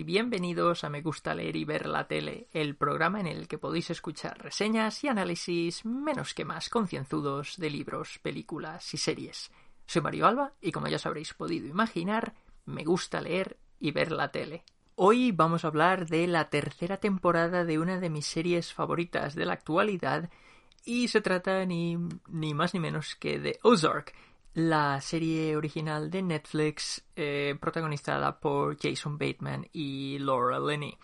Y bienvenidos a Me gusta leer y ver la tele, el programa en el que podéis escuchar reseñas y análisis menos que más concienzudos de libros, películas y series. Soy Mario Alba y como ya os habréis podido imaginar, me gusta leer y ver la tele. Hoy vamos a hablar de la tercera temporada de una de mis series favoritas de la actualidad y se trata ni, ni más ni menos que de Ozark, la serie original de Netflix eh, protagonizada por Jason Bateman y Laura Linney.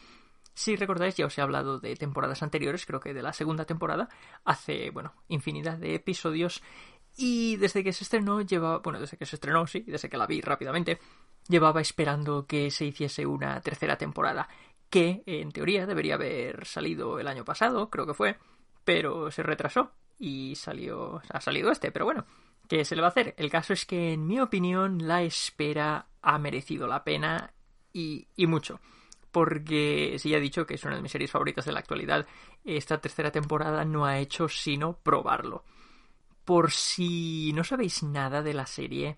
Si recordáis, ya os he hablado de temporadas anteriores, creo que de la segunda temporada, hace, bueno, infinidad de episodios. Y desde que se estrenó, llevaba, bueno, desde que se estrenó, sí, desde que la vi rápidamente, llevaba esperando que se hiciese una tercera temporada, que en teoría debería haber salido el año pasado, creo que fue, pero se retrasó y salió, ha salido este, pero bueno, ¿Qué se le va a hacer? El caso es que, en mi opinión, la espera ha merecido la pena y, y mucho. Porque, si ya he dicho que es una de mis series favoritas de la actualidad, esta tercera temporada no ha hecho sino probarlo. Por si no sabéis nada de la serie,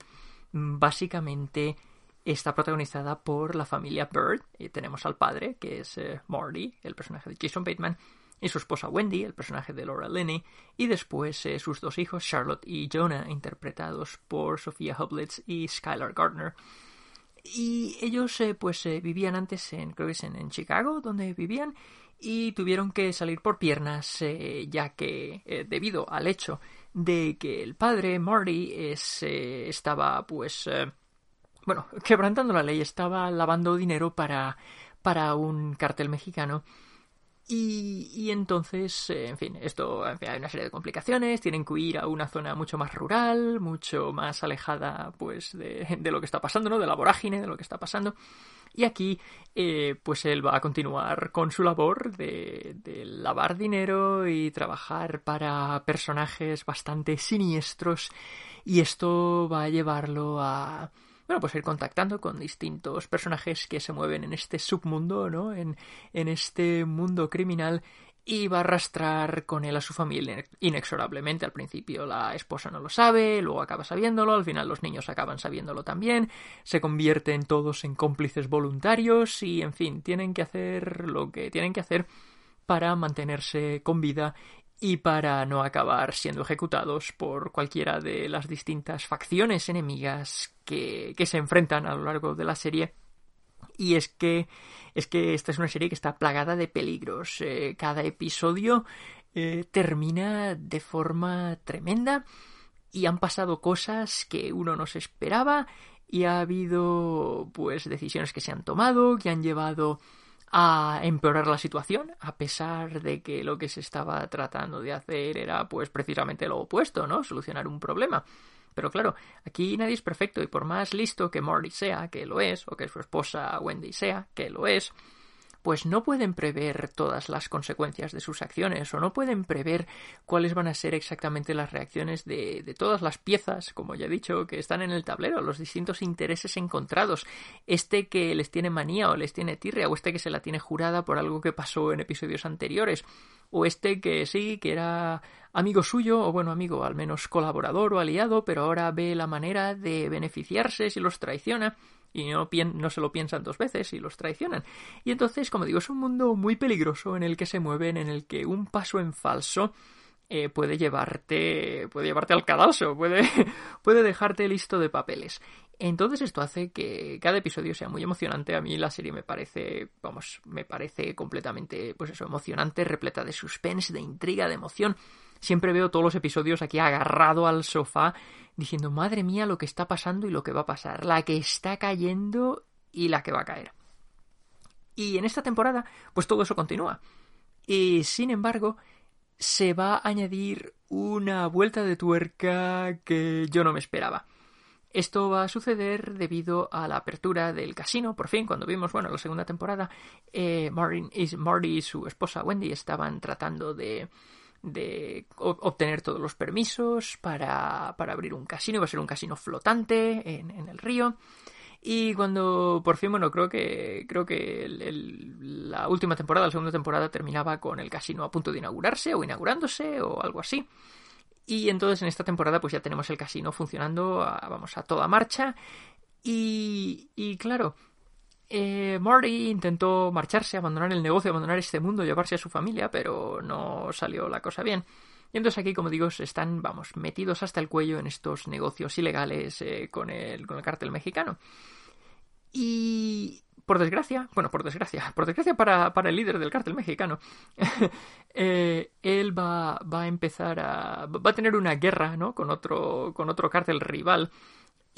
básicamente está protagonizada por la familia Bird. Y tenemos al padre, que es eh, Marty, el personaje de Jason Bateman, y su esposa Wendy, el personaje de Laura Linney, y después eh, sus dos hijos Charlotte y Jonah, interpretados por Sofía Hublitz y Skylar Gardner. Y ellos eh, pues eh, vivían antes en, creo que es en, Chicago, donde vivían, y tuvieron que salir por piernas, ya que debido al hecho de que el padre, Marty, es, estaba pues bueno, quebrantando la ley, estaba lavando dinero para, para un cartel mexicano y, entonces, eh, en fin, esto hay una serie de complicaciones, tienen que ir a una zona mucho más rural, mucho más alejada pues de, de lo que está pasando, ¿no? De la vorágine, de lo que está pasando. Y aquí, eh, pues él va a continuar con su labor de, de, lavar dinero y trabajar para personajes bastante siniestros. Y esto va a llevarlo a, bueno, pues ir contactando con distintos personajes que se mueven en este submundo, ¿no? En, en este mundo criminal y va a arrastrar con él a su familia inexorablemente. Al principio la esposa no lo sabe, luego acaba sabiéndolo, al final los niños acaban sabiéndolo también, se convierten todos en cómplices voluntarios y, en fin, tienen que hacer lo que tienen que hacer para mantenerse con vida y para no acabar siendo ejecutados por cualquiera de las distintas facciones enemigas que, que, se enfrentan a lo largo de la serie. Y es que, es que esta es una serie que está plagada de peligros. Eh, cada episodio eh, termina de forma tremenda y han pasado cosas que uno no se esperaba y ha habido pues decisiones que se han tomado que han llevado a empeorar la situación, a pesar de que lo que se estaba tratando de hacer era pues precisamente lo opuesto, ¿no? Solucionar un problema. Pero claro, aquí nadie es perfecto y por más listo que Morty sea, que lo es, o que su esposa Wendy sea, que lo es, pues no pueden prever todas las consecuencias de sus acciones o no pueden prever cuáles van a ser exactamente las reacciones de, de, todas las piezas, como ya he dicho, que están en el tablero, los distintos intereses encontrados, este que les tiene manía o les tiene tirria o este que se la tiene jurada por algo que pasó en episodios anteriores o este que sí, que era amigo suyo, o bueno, amigo, al menos colaborador o aliado, pero ahora ve la manera de beneficiarse si los traiciona y no, no, se lo piensan dos veces y los traicionan. Y entonces, como digo, es un mundo muy peligroso en el que se mueven, en el que un paso en falso eh, puede llevarte puede llevarte al cadalso, puede, puede dejarte listo de papeles. Entonces esto hace que cada episodio sea muy emocionante. A mí la serie me parece, vamos, me parece completamente, pues eso, emocionante, repleta de suspense, de intriga, de emoción. Siempre veo todos los episodios aquí agarrado al sofá diciendo, madre mía, lo que está pasando y lo que va a pasar, la que está cayendo y la que va a caer. Y en esta temporada, pues todo eso continúa. Y sin embargo, se va a añadir una vuelta de tuerca que yo no me esperaba. Esto va a suceder debido a la apertura del casino. Por fin, cuando vimos, bueno, la segunda temporada, eh, Marty y su esposa Wendy estaban tratando de, de obtener todos los permisos para, para, abrir un casino. Iba a ser un casino flotante en, en el río. Y cuando por fin, bueno, creo que creo que la última temporada, la segunda temporada terminaba con el casino a punto de inaugurarse o inaugurándose o algo así. Y entonces en esta temporada pues ya tenemos el casino funcionando, a, vamos, a toda marcha. Y, y claro, eh, Marty intentó marcharse, abandonar el negocio, abandonar este mundo, llevarse a su familia, pero no salió la cosa bien. Y entonces aquí, como digo, están, vamos, metidos hasta el cuello en estos negocios ilegales eh, con, el, con el cártel mexicano. Y por desgracia, bueno, por desgracia, por desgracia para, para el líder del cártel mexicano, eh, él va, va, a empezar a. va a tener una guerra, ¿no? Con otro, con otro cártel rival.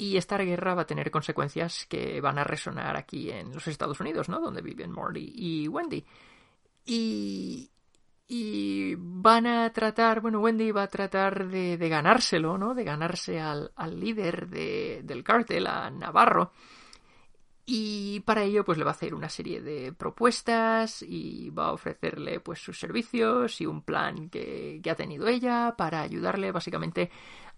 Y esta guerra va a tener consecuencias que van a resonar aquí en los Estados Unidos, ¿no? Donde viven Morty y Wendy. Y, y van a tratar, bueno, Wendy va a tratar de, de ganárselo, ¿no? De ganarse al, al líder de, del cártel, a Navarro. Y para ello, pues le va a hacer una serie de propuestas y va a ofrecerle pues sus servicios y un plan que, que ha tenido ella para ayudarle básicamente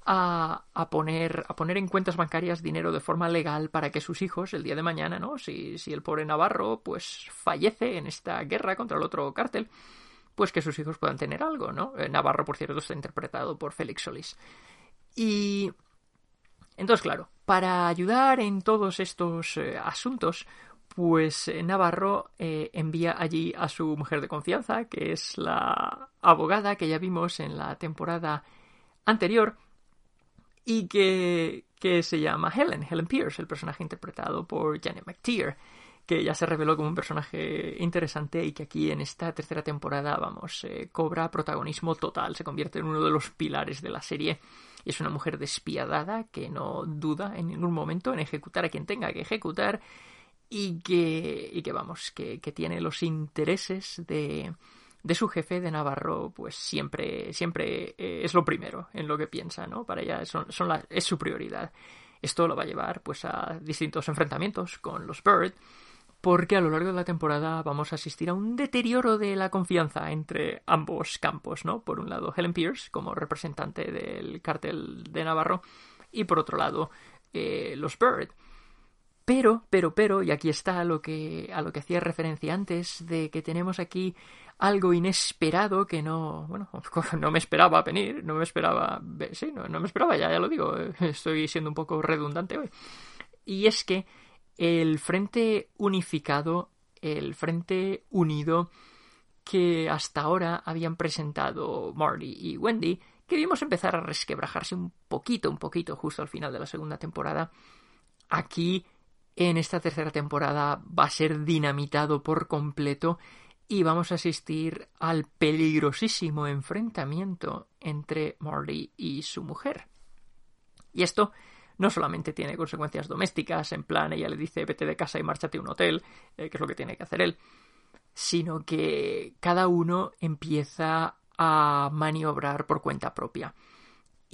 a, poner, en cuentas bancarias dinero de forma legal para que sus hijos, el día de mañana, ¿no? Si, si el pobre Navarro, pues fallece en esta guerra contra el otro cártel, pues que sus hijos puedan tener algo, ¿no? Eh, Navarro, por cierto, está interpretado por Félix Solís. Y entonces, claro, para ayudar en todos estos eh, asuntos, pues eh, Navarro envía allí a su mujer de confianza, que es la abogada que ya vimos en la temporada anterior y que, que se llama Helen, Helen Pierce, el personaje interpretado por Janet McTeer que ya se reveló como un personaje interesante y que aquí en esta tercera temporada, vamos, eh, cobra protagonismo total, se convierte en uno de los pilares de la serie. Es una mujer despiadada que no duda en ningún momento en ejecutar a quien tenga que ejecutar y que, y que vamos, que, que tiene los intereses de, de su jefe de Navarro, pues siempre, siempre eh, es lo primero en lo que piensa, ¿no? Para ella son, son la, es su prioridad. Esto lo va a llevar pues a distintos enfrentamientos con los Bird porque a lo largo de la temporada vamos a asistir a un deterioro de la confianza entre ambos campos, ¿no? Por un lado, Helen Pierce como representante del cartel de Navarro y por otro lado, eh, los Bird. Pero, pero, pero, y aquí está lo que, a lo que hacía referencia antes, de que tenemos aquí algo inesperado que no, bueno, no me esperaba venir, no me esperaba, sí, no, no me esperaba, ya, ya lo digo, estoy siendo un poco redundante hoy. Y es que el Frente Unificado, el Frente Unido que hasta ahora habían presentado Marty y Wendy, que vimos empezar a resquebrajarse un poquito, un poquito justo al final de la segunda temporada. Aquí, en esta tercera temporada, va a ser dinamitado por completo y vamos a asistir al peligrosísimo enfrentamiento entre Marty y su mujer. Y esto no solamente tiene consecuencias domésticas, en plan ella le dice vete de casa y márchate a un hotel, eh, que es lo que tiene que hacer él, sino que cada uno empieza a maniobrar por cuenta propia.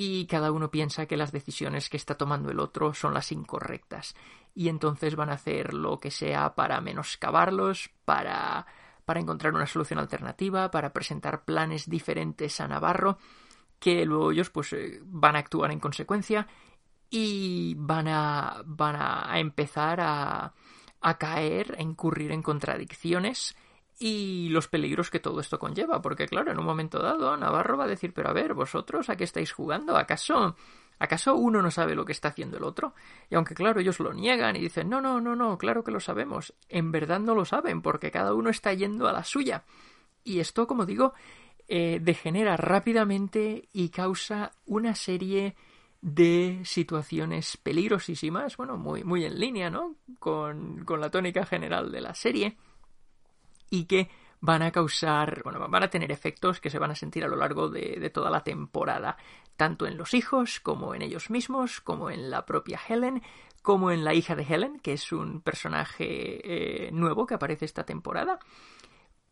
Y cada uno piensa que las decisiones que está tomando el otro son las incorrectas. Y entonces van a hacer lo que sea para menoscabarlos, para, para encontrar una solución alternativa, para presentar planes diferentes a Navarro, que luego ellos pues eh, van a actuar en consecuencia y van a, van a empezar a, a caer, a incurrir en contradicciones y los peligros que todo esto conlleva, porque claro, en un momento dado Navarro va a decir, pero a ver, vosotros a qué estáis jugando, ¿acaso acaso uno no sabe lo que está haciendo el otro? Y aunque claro, ellos lo niegan y dicen, no, no, no, no, claro que lo sabemos, en verdad no lo saben, porque cada uno está yendo a la suya. Y esto, como digo, eh, degenera rápidamente y causa una serie de situaciones peligrosísimas, bueno, muy, muy en línea, ¿no? Con, con la tónica general de la serie y que van a causar, bueno, van a tener efectos que se van a sentir a lo largo de, toda la temporada, tanto en los hijos como en ellos mismos, como en la propia Helen, como en la hija de Helen, que es un personaje eh, nuevo que aparece esta temporada,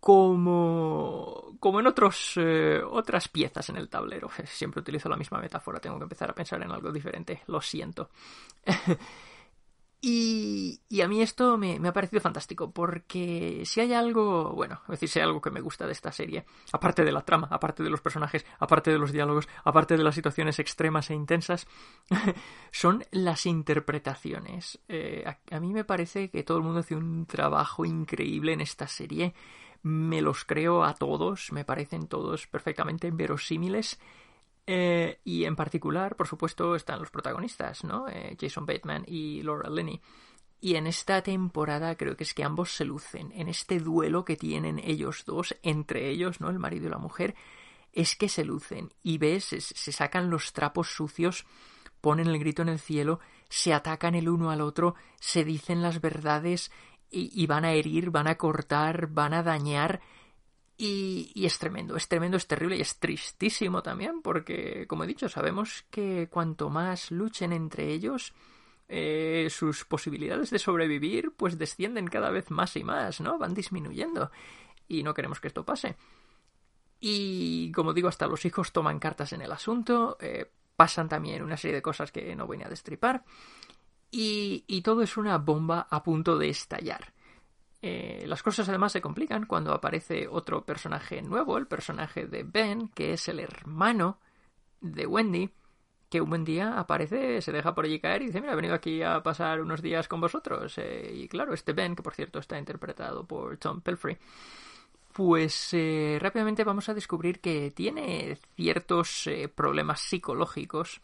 como, como en otros, eh, otras piezas en el tablero. Siempre utilizo la misma metáfora, tengo que empezar a pensar en algo diferente, lo siento. y, a mí esto me, me, ha parecido fantástico, porque si hay algo, bueno, es decir, si hay algo que me gusta de esta serie, aparte de la trama, aparte de los personajes, aparte de los diálogos, aparte de las situaciones extremas e intensas, son las interpretaciones. Eh, a, a mí me parece que todo el mundo hace un trabajo increíble en esta serie me los creo a todos, me parecen todos perfectamente verosímiles. Eh, y en particular, por supuesto, están los protagonistas, ¿no? Eh, Jason Bateman y Laura Linney. Y en esta temporada creo que es que ambos se lucen. En este duelo que tienen ellos dos, entre ellos, ¿no? El marido y la mujer, es que se lucen. Y ves, se, sacan los trapos sucios, ponen el grito en el cielo, se atacan el uno al otro, se dicen las verdades y, y van a herir, van a cortar, van a dañar. Y, es tremendo, es tremendo, es terrible y es tristísimo también, porque, como he dicho, sabemos que cuanto más luchen entre ellos, eh, sus posibilidades de sobrevivir pues descienden cada vez más y más, ¿no? Van disminuyendo. Y no queremos que esto pase. Y como digo, hasta los hijos toman cartas en el asunto, eh, pasan también una serie de cosas que no voy a destripar. Y, y todo es una bomba a punto de estallar. Eh, las cosas además se complican cuando aparece otro personaje nuevo, el personaje de Ben, que es el hermano de Wendy, que un buen día aparece, se deja por allí caer y dice, mira, he venido aquí a pasar unos días con vosotros. Eh, y claro, este Ben, que por cierto está interpretado por Tom Pelfrey, pues eh, rápidamente vamos a descubrir que tiene ciertos eh, problemas psicológicos.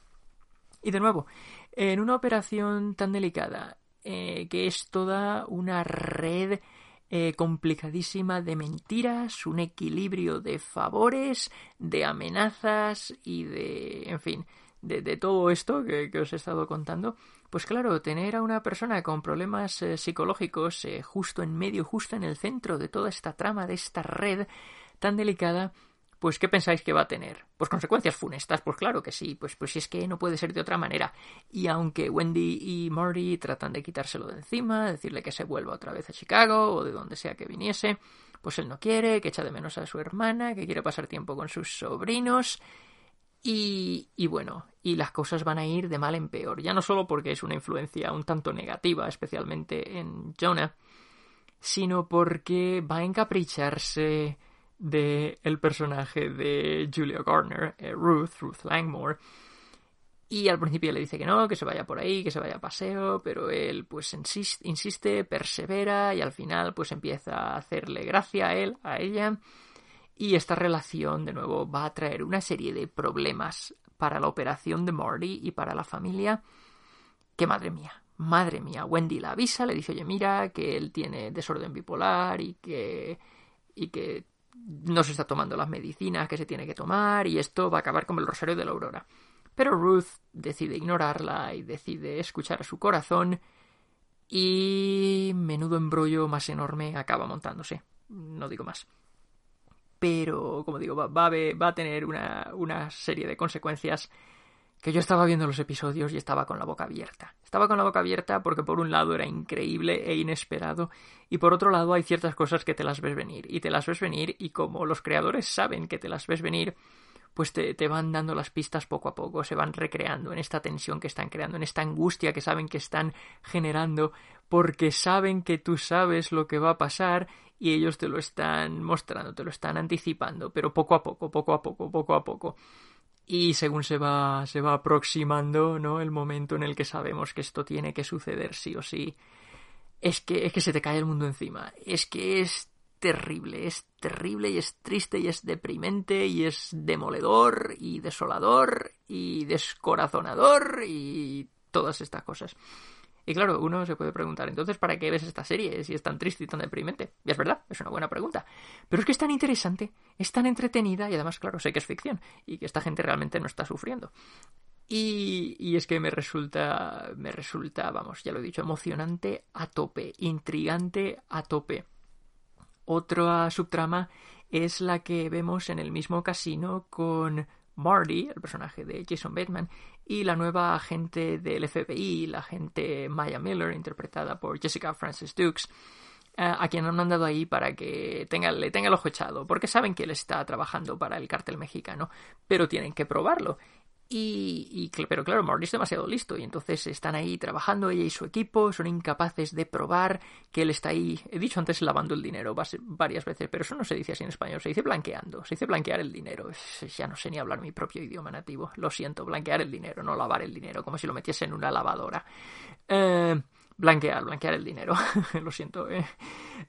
Y de nuevo, en una operación tan delicada, que es toda una red complicadísima de mentiras, un equilibrio de favores, de amenazas y de, en fin, de, todo esto que, os he estado contando, pues claro, tener a una persona con problemas eh, psicológicos eh, justo en medio, justo en el centro de toda esta trama, de esta red tan delicada, pues ¿qué pensáis que va a tener? Pues consecuencias funestas, pues claro que sí, pues, pues si es que no puede ser de otra manera. Y aunque Wendy y Marty tratan de quitárselo de encima, decirle que se vuelva otra vez a Chicago o de donde sea que viniese, pues él no quiere, que echa de menos a su hermana, que quiere pasar tiempo con sus sobrinos, y, y, bueno, y las cosas van a ir de mal en peor, ya no solo porque es una influencia un tanto negativa, especialmente en Jonah, sino porque va a encapricharse de el personaje de Julia Garner, eh, Ruth, Ruth Langmore, y al principio le dice que no, que se vaya por ahí, que se vaya a paseo, pero él pues insiste, insiste, persevera y al final pues empieza a hacerle gracia a él, a ella, y esta relación, de nuevo, va a traer una serie de problemas para la operación de Marty y para la familia. Que madre mía, madre mía. Wendy la avisa, le dice, oye, mira, que él tiene desorden bipolar y que. y que no se está tomando las medicinas que se tiene que tomar y esto va a acabar como el rosario de la aurora. Pero Ruth decide ignorarla y decide escuchar a su corazón y menudo embrollo más enorme acaba montándose. No digo más pero como digo, va, a, tener una, una, serie de consecuencias que yo estaba viendo los episodios y estaba con la boca abierta. Estaba con la boca abierta porque por un lado era increíble e inesperado y por otro lado hay ciertas cosas que te las ves venir y te las ves venir y como los creadores saben que te las ves venir, pues te, te, van dando las pistas poco a poco, se van recreando en esta tensión que están creando, en esta angustia que saben que están generando, porque saben que tú sabes lo que va a pasar y ellos te lo están mostrando, te lo están anticipando, pero poco a poco, poco a poco, poco a poco. Y según se va, se va aproximando, ¿no? El momento en el que sabemos que esto tiene que suceder sí o sí, es que, es que se te cae el mundo encima. Es que es terrible, es terrible y es triste y es deprimente y es demoledor y desolador y descorazonador y todas estas cosas. Y claro, uno se puede preguntar, entonces, ¿para qué ves esta serie si es tan triste y tan deprimente? Y es verdad, es una buena pregunta. Pero es que es tan interesante, es tan entretenida y además, claro, sé que es ficción y que esta gente realmente no está sufriendo. Y, y, es que me resulta, me resulta, vamos, ya lo he dicho, emocionante a tope, intrigante a tope. Otra subtrama es la que vemos en el mismo casino con Marty, el personaje de Jason Bateman, y la nueva agente del FBI, la agente Maya Miller, interpretada por Jessica Francis Dukes, eh, a quien han mandado ahí para que tenga, le tenga el ojo echado, porque saben que él está trabajando para el cártel mexicano, pero tienen que probarlo. Y, pero claro, Morty es demasiado listo y entonces están ahí trabajando ella y su equipo, son incapaces de probar que él está ahí, he dicho antes lavando el dinero varias veces, pero eso no se dice así en español, se dice blanqueando, se dice blanquear el dinero, ya no sé ni hablar mi propio idioma nativo, lo siento, blanquear el dinero, no lavar el dinero, como si lo metiese en una lavadora. Eh, blanquear, blanquear el dinero, lo siento. Eh.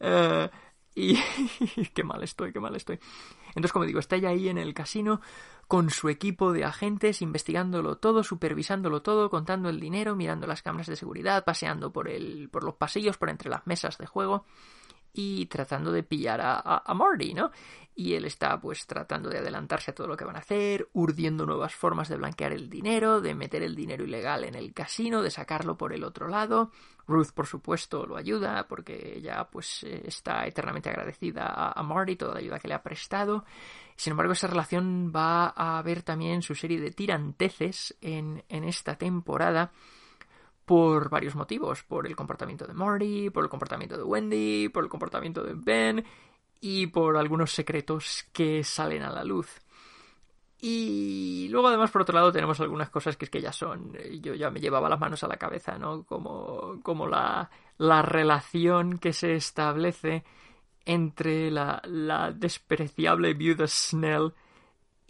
Eh, y qué mal estoy, qué mal estoy. Entonces, como digo, está ella ahí en el casino con su equipo de agentes, investigándolo todo, supervisándolo todo, contando el dinero, mirando las cámaras de seguridad, paseando por, el, por los pasillos, por entre las mesas de juego y tratando de pillar a, a, Marty, ¿no? Y él está pues tratando de adelantarse a todo lo que van a hacer, urdiendo nuevas formas de blanquear el dinero, de meter el dinero ilegal en el casino, de sacarlo por el otro lado. Ruth, por supuesto, lo ayuda porque ella pues está eternamente agradecida a, Marty toda la ayuda que le ha prestado. Sin embargo, esa relación va a haber también su serie de tiranteces en, en esta temporada por varios motivos, por el comportamiento de Marty, por el comportamiento de Wendy, por el comportamiento de Ben y por algunos secretos que salen a la luz. Y luego además por otro lado tenemos algunas cosas que es que ya son, yo ya me llevaba las manos a la cabeza, ¿no? Como, como la, la relación que se establece entre la, la despreciable viuda Snell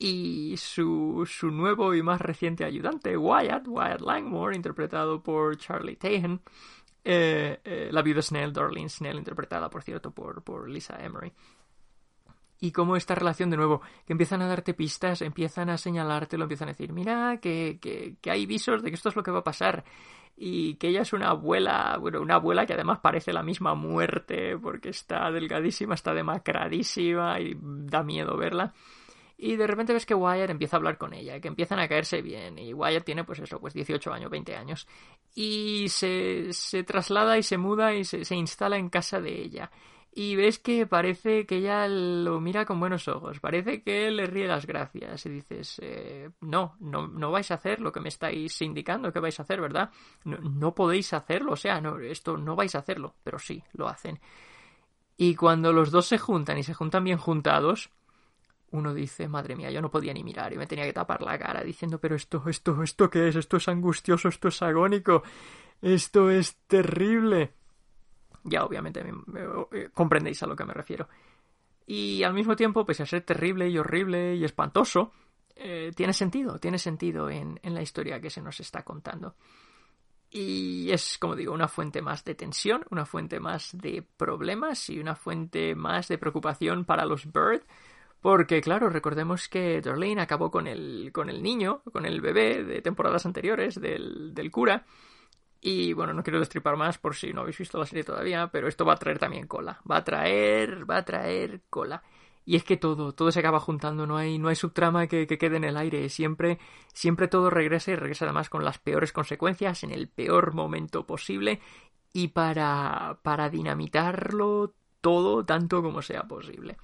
y su, su nuevo y más reciente ayudante, Wyatt, Wyatt Langmore, interpretado por Charlie Tahan, eh, eh, la viuda Snell, Darlene Snell, interpretada, por cierto, por, por Lisa Emery. Y cómo esta relación, de nuevo, que empiezan a darte pistas, empiezan a señalarte, lo empiezan a decir, mira, que, que, que hay visos de que esto es lo que va a pasar y que ella es una abuela, bueno, una abuela que además parece la misma muerte porque está delgadísima, está demacradísima y da miedo verla. Y de repente ves que Wyatt empieza a hablar con ella, que empiezan a caerse bien. Y Wyatt tiene, pues eso, pues 18 años, 20 años. Y se, se traslada y se muda y se, se instala en casa de ella. Y ves que parece que ella lo mira con buenos ojos, parece que le ríe las gracias y dices, eh, no, no, no vais a hacer lo que me estáis indicando que vais a hacer, ¿verdad? No, no podéis hacerlo, o sea, no, esto no vais a hacerlo, pero sí, lo hacen. Y cuando los dos se juntan y se juntan bien juntados, uno dice, madre mía, yo no podía ni mirar y me tenía que tapar la cara diciendo, pero esto, esto, esto qué es, esto es angustioso, esto es agónico, esto es terrible. Ya obviamente me, comprendéis a lo que me refiero. Y al mismo tiempo, pese a ser terrible y horrible y espantoso, eh, tiene sentido, tiene sentido en, en la historia que se nos está contando. Y es, como digo, una fuente más de tensión, una fuente más de problemas y una fuente más de preocupación para los Bird, porque, claro, recordemos que Darlene acabó con el, con el niño, con el bebé de temporadas anteriores del, del cura. Y bueno, no quiero destripar más por si no habéis visto la serie todavía, pero esto va a traer también cola. Va a traer, va a traer cola. Y es que todo, todo se acaba juntando, no hay, no hay subtrama que, que, quede en el aire, siempre, siempre todo regresa y regresa además con las peores consecuencias, en el peor momento posible, y para, para dinamitarlo todo tanto como sea posible.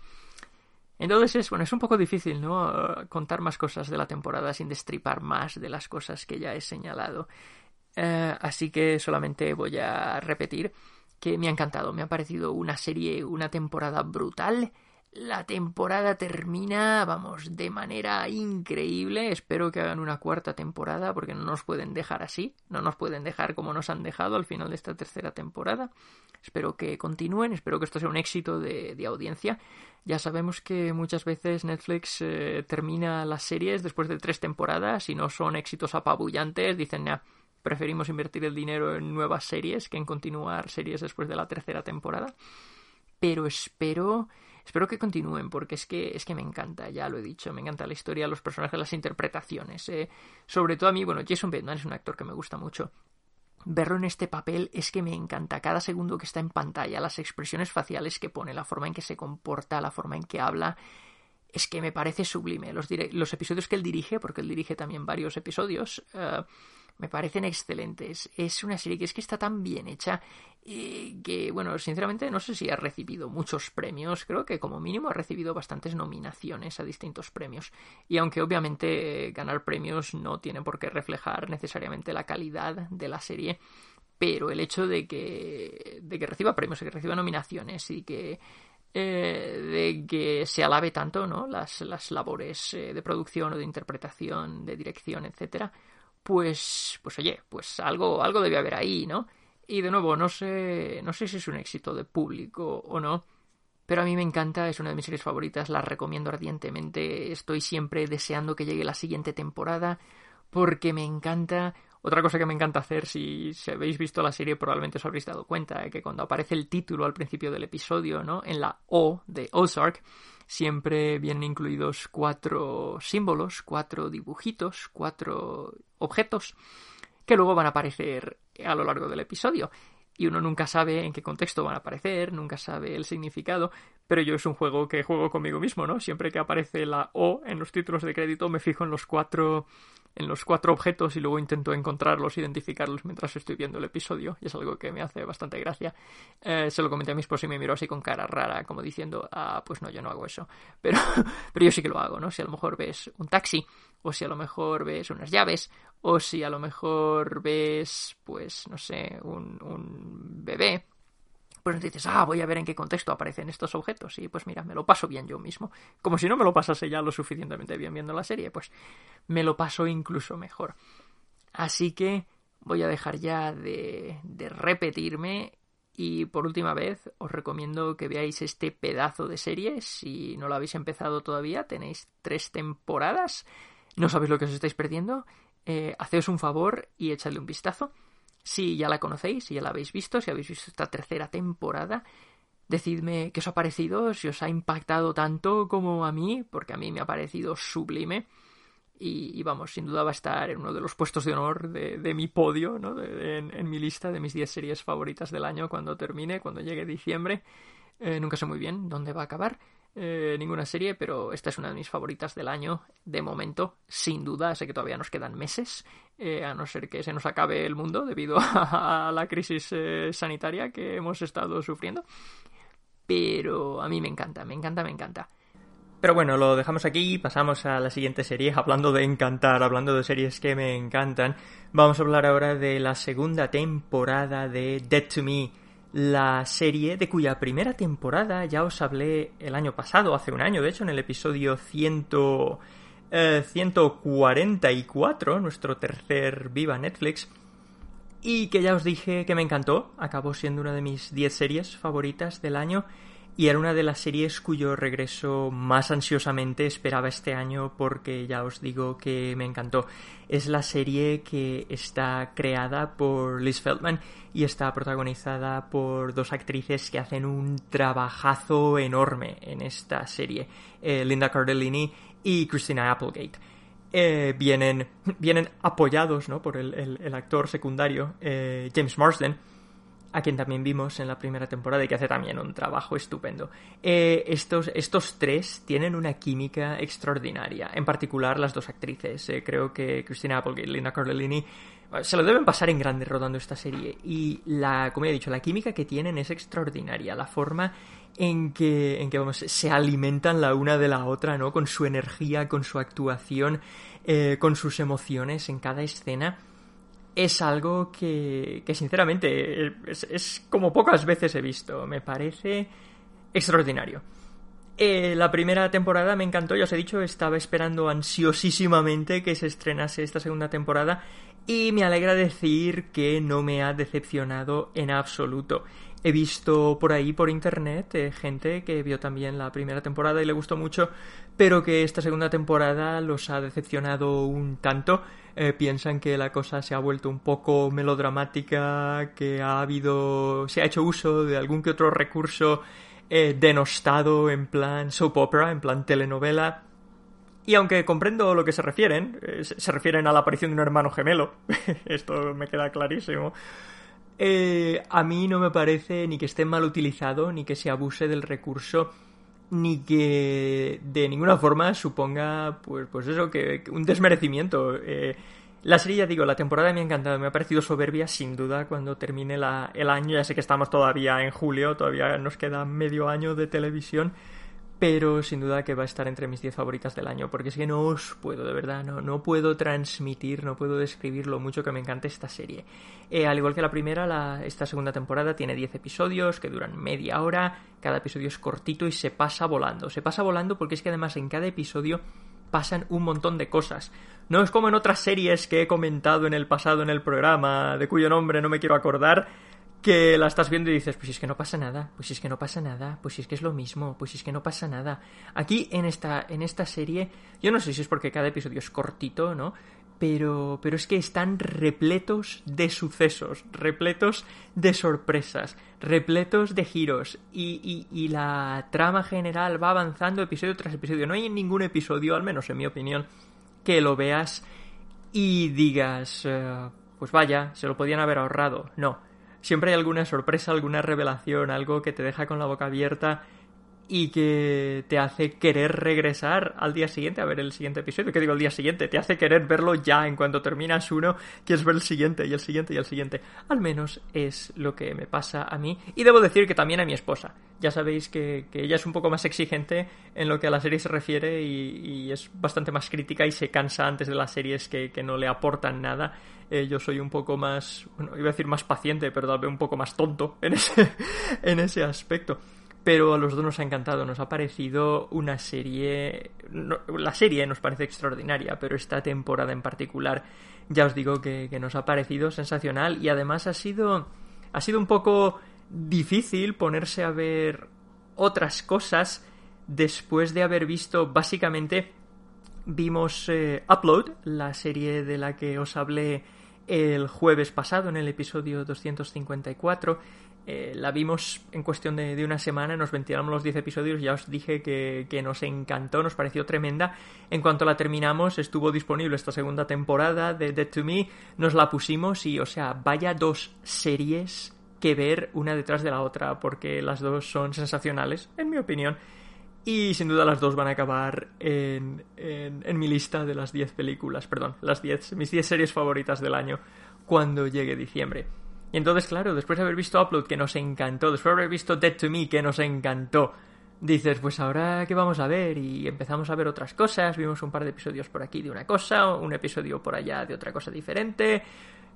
Entonces es, bueno, es un poco difícil, ¿no? Contar más cosas de la temporada sin destripar más de las cosas que ya he señalado. Eh, así que solamente voy a repetir que me ha encantado, me ha parecido una serie, una temporada brutal. La temporada termina, vamos, de manera increíble. Espero que hagan una cuarta temporada porque no nos pueden dejar así, no nos pueden dejar como nos han dejado al final de esta tercera temporada. Espero que continúen, espero que esto sea un éxito de, audiencia. Ya sabemos que muchas veces Netflix eh, termina las series después de tres temporadas y no son éxitos apabullantes. Dicen, ya, preferimos invertir el dinero en nuevas series que en continuar series después de la tercera temporada. Pero espero, espero que continúen porque es que es que me encanta, ya lo he dicho, me encanta la historia, los personajes, las interpretaciones. Eh. Sobre todo a mí, bueno, Jason Bateman es un actor que me gusta mucho verlo en este papel es que me encanta cada segundo que está en pantalla, las expresiones faciales que pone, la forma en que se comporta, la forma en que habla, es que me parece sublime. Los, los episodios que él dirige, porque él dirige también varios episodios, uh, me parecen excelentes. Es una serie que es que está tan bien hecha eh, que, bueno, sinceramente no sé si ha recibido muchos premios, creo que como mínimo ha recibido bastantes nominaciones a distintos premios. Y aunque obviamente ganar premios no tiene por qué reflejar necesariamente la calidad de la serie, pero el hecho de que, de que reciba premios, de que reciba nominaciones y que eh, de que se alabe tanto ¿no? las, las labores eh, de producción o de interpretación, de dirección, etcétera, pues, pues oye, pues algo, algo debe haber ahí, ¿no? Y de nuevo, no sé, no sé si es un éxito de público o no, pero a mí me encanta, es una de mis series favoritas, la recomiendo ardientemente, estoy siempre deseando que llegue la siguiente temporada, porque me encanta Otra cosa que me encanta hacer, si, habéis visto la serie, probablemente os habréis dado cuenta de que cuando aparece el título al principio del episodio, ¿no? En la O de Ozark, siempre vienen incluidos cuatro símbolos, cuatro dibujitos, cuatro objetos que luego van a aparecer a lo largo del episodio y uno nunca sabe en qué contexto van a aparecer, nunca sabe el significado, pero yo es un juego que juego conmigo mismo, ¿no? Siempre que aparece la O en los títulos de crédito me fijo en los cuatro en los cuatro objetos y luego intento encontrarlos, identificarlos mientras estoy viendo el episodio y es algo que me hace bastante gracia. Eh, se lo comenté a mi esposo y me miró así con cara rara, como diciendo, ah, pues no, yo no hago eso. Pero, pero yo sí que lo hago, ¿no? Si a lo mejor ves un taxi, o si a lo mejor ves unas llaves, o si a lo mejor ves, pues, no sé, un, un bebé, pues dices, ah, voy a ver en qué contexto aparecen estos objetos. Y pues mira, me lo paso bien yo mismo. Como si no me lo pasase ya lo suficientemente bien viendo la serie, pues me lo paso incluso mejor. Así que voy a dejar ya de, de repetirme y por última vez os recomiendo que veáis este pedazo de serie. Si no lo habéis empezado todavía, tenéis tres temporadas. No sabéis lo que os estáis perdiendo. Eh, haceos un favor y echadle un vistazo. Si ya la conocéis, si ya la habéis visto, si habéis visto esta tercera temporada, decidme qué os ha parecido, si os ha impactado tanto como a mí, porque a mí me ha parecido sublime. Y, vamos, sin duda va a estar en uno de los puestos de honor de, mi podio, ¿no? en, mi lista de mis 10 series favoritas del año cuando termine, cuando llegue diciembre. Eh, nunca sé muy bien dónde va a acabar, eh, ninguna serie, pero esta es una de mis favoritas del año, de momento, sin duda. Sé que todavía nos quedan meses, eh, a no ser que se nos acabe el mundo debido a, la crisis eh, sanitaria que hemos estado sufriendo. Pero a mí me encanta, me encanta, me encanta. Pero bueno, lo dejamos aquí y pasamos a la siguiente serie. Hablando de encantar, hablando de series que me encantan, vamos a hablar ahora de la segunda temporada de Dead to Me la serie de cuya primera temporada ya os hablé el año pasado, hace un año, de hecho, en el episodio 100, 144, eh, nuestro tercer Viva Netflix, y que ya os dije que me encantó, acabó siendo una de mis 10 series favoritas del año y era una de las series cuyo regreso más ansiosamente esperaba este año porque ya os digo que me encantó. Es la serie que está creada por Liz Feldman y está protagonizada por dos actrices que hacen un trabajazo enorme en esta serie, eh, Linda Cardellini y Christina Applegate. Eh, vienen, vienen apoyados ¿no? por el, actor secundario eh, James Marsden a quien también vimos en la primera temporada y que hace también un trabajo estupendo. Eh, estos, estos tres tienen una química extraordinaria, en particular las dos actrices. Eh, creo que Christina Applegate y Lina Cardellini eh, se lo deben pasar en grande rodando esta serie. Y la, como he dicho, la química que tienen es extraordinaria. La forma en que, en que vamos, se alimentan la una de la otra, ¿no? Con su energía, con su actuación, con sus emociones en cada escena es algo que, que sinceramente es, como pocas veces he visto. Me parece extraordinario. Eh, la primera temporada me encantó, ya os he dicho, estaba esperando ansiosísimamente que se estrenase esta segunda temporada y me alegra decir que no me ha decepcionado en absoluto. He visto por ahí, por internet, eh, gente que vio también la primera temporada y le gustó mucho, pero que esta segunda temporada los ha decepcionado un tanto. Eh, piensan que la cosa se ha vuelto un poco melodramática, que ha habido, se ha hecho uso de algún que otro recurso eh, denostado en plan soap opera, en plan telenovela. Y aunque comprendo lo que se refieren, se refieren a la aparición de un hermano gemelo, esto me queda clarísimo eh, a mí no me parece ni que esté mal utilizado, ni que se abuse del recurso, ni que de ninguna forma suponga, pues, pues eso, que, un desmerecimiento. Eh, la serie, ya digo, la temporada me ha encantado, me ha parecido soberbia, sin duda, cuando termine el año. Ya sé que estamos todavía en julio, todavía nos queda medio año de televisión pero sin duda que va a estar entre mis 10 favoritas del año, porque es que no os puedo, de verdad, no, no puedo transmitir, no puedo describir lo mucho que me encanta esta serie. Eh, al igual que la primera, esta segunda temporada tiene 10 episodios que duran media hora, cada episodio es cortito y se pasa volando. Se pasa volando porque es que además en cada episodio pasan un montón de cosas. No es como en otras series que he comentado en el pasado en el programa, de cuyo nombre no me quiero acordar, que la estás viendo y dices, pues si es que no pasa nada, pues si es que no pasa nada, pues si es que es lo mismo, pues si es que no pasa nada. Aquí en esta, en esta serie, yo no sé si es porque cada episodio es cortito, ¿no? pero, pero es que están repletos de sucesos, repletos de sorpresas, repletos de giros y, y, la trama general va avanzando episodio tras episodio. No hay ningún episodio, al menos en mi opinión, que lo veas y digas, eh, pues vaya, se lo podían haber ahorrado. No, siempre hay alguna sorpresa, alguna revelación, algo que te deja con la boca abierta y que te hace querer regresar al día siguiente a ver el siguiente episodio. ¿Qué digo el día siguiente? Te hace querer verlo ya en cuanto terminas uno, quieres ver el siguiente y el siguiente y el siguiente. Al menos es lo que me pasa a mí. Y debo decir que también a mi esposa. Ya sabéis que, ella es un poco más exigente en lo que a la serie se refiere y, es bastante más crítica y se cansa antes de las series que, no le aportan nada. Eh, yo soy un poco más, bueno, iba a decir más paciente, pero tal vez un poco más tonto en ese, en ese aspecto pero a los dos nos ha encantado, nos ha parecido una serie... la serie nos parece extraordinaria, pero esta temporada en particular ya os digo que, nos ha parecido sensacional y además ha sido, ha sido un poco difícil ponerse a ver otras cosas después de haber visto básicamente vimos eh, Upload, la serie de la que os hablé el jueves pasado en el episodio 254 eh, la vimos en cuestión de, una semana, nos ventilamos los 10 episodios, ya os dije que, nos encantó, nos pareció tremenda. En cuanto la terminamos, estuvo disponible esta segunda temporada de Dead to Me, nos la pusimos y, o sea, vaya dos series que ver una detrás de la otra, porque las dos son sensacionales, en mi opinión. Y sin duda las dos van a acabar en, en, mi lista de las 10 películas, perdón, las 10, mis 10 series favoritas del año cuando llegue diciembre. Y entonces, claro, después de haber visto Upload, que nos encantó, después de haber visto Dead to Me, que nos encantó, dices, pues ahora qué vamos a ver y empezamos a ver otras cosas, vimos un par de episodios por aquí de una cosa, un episodio por allá de otra cosa diferente,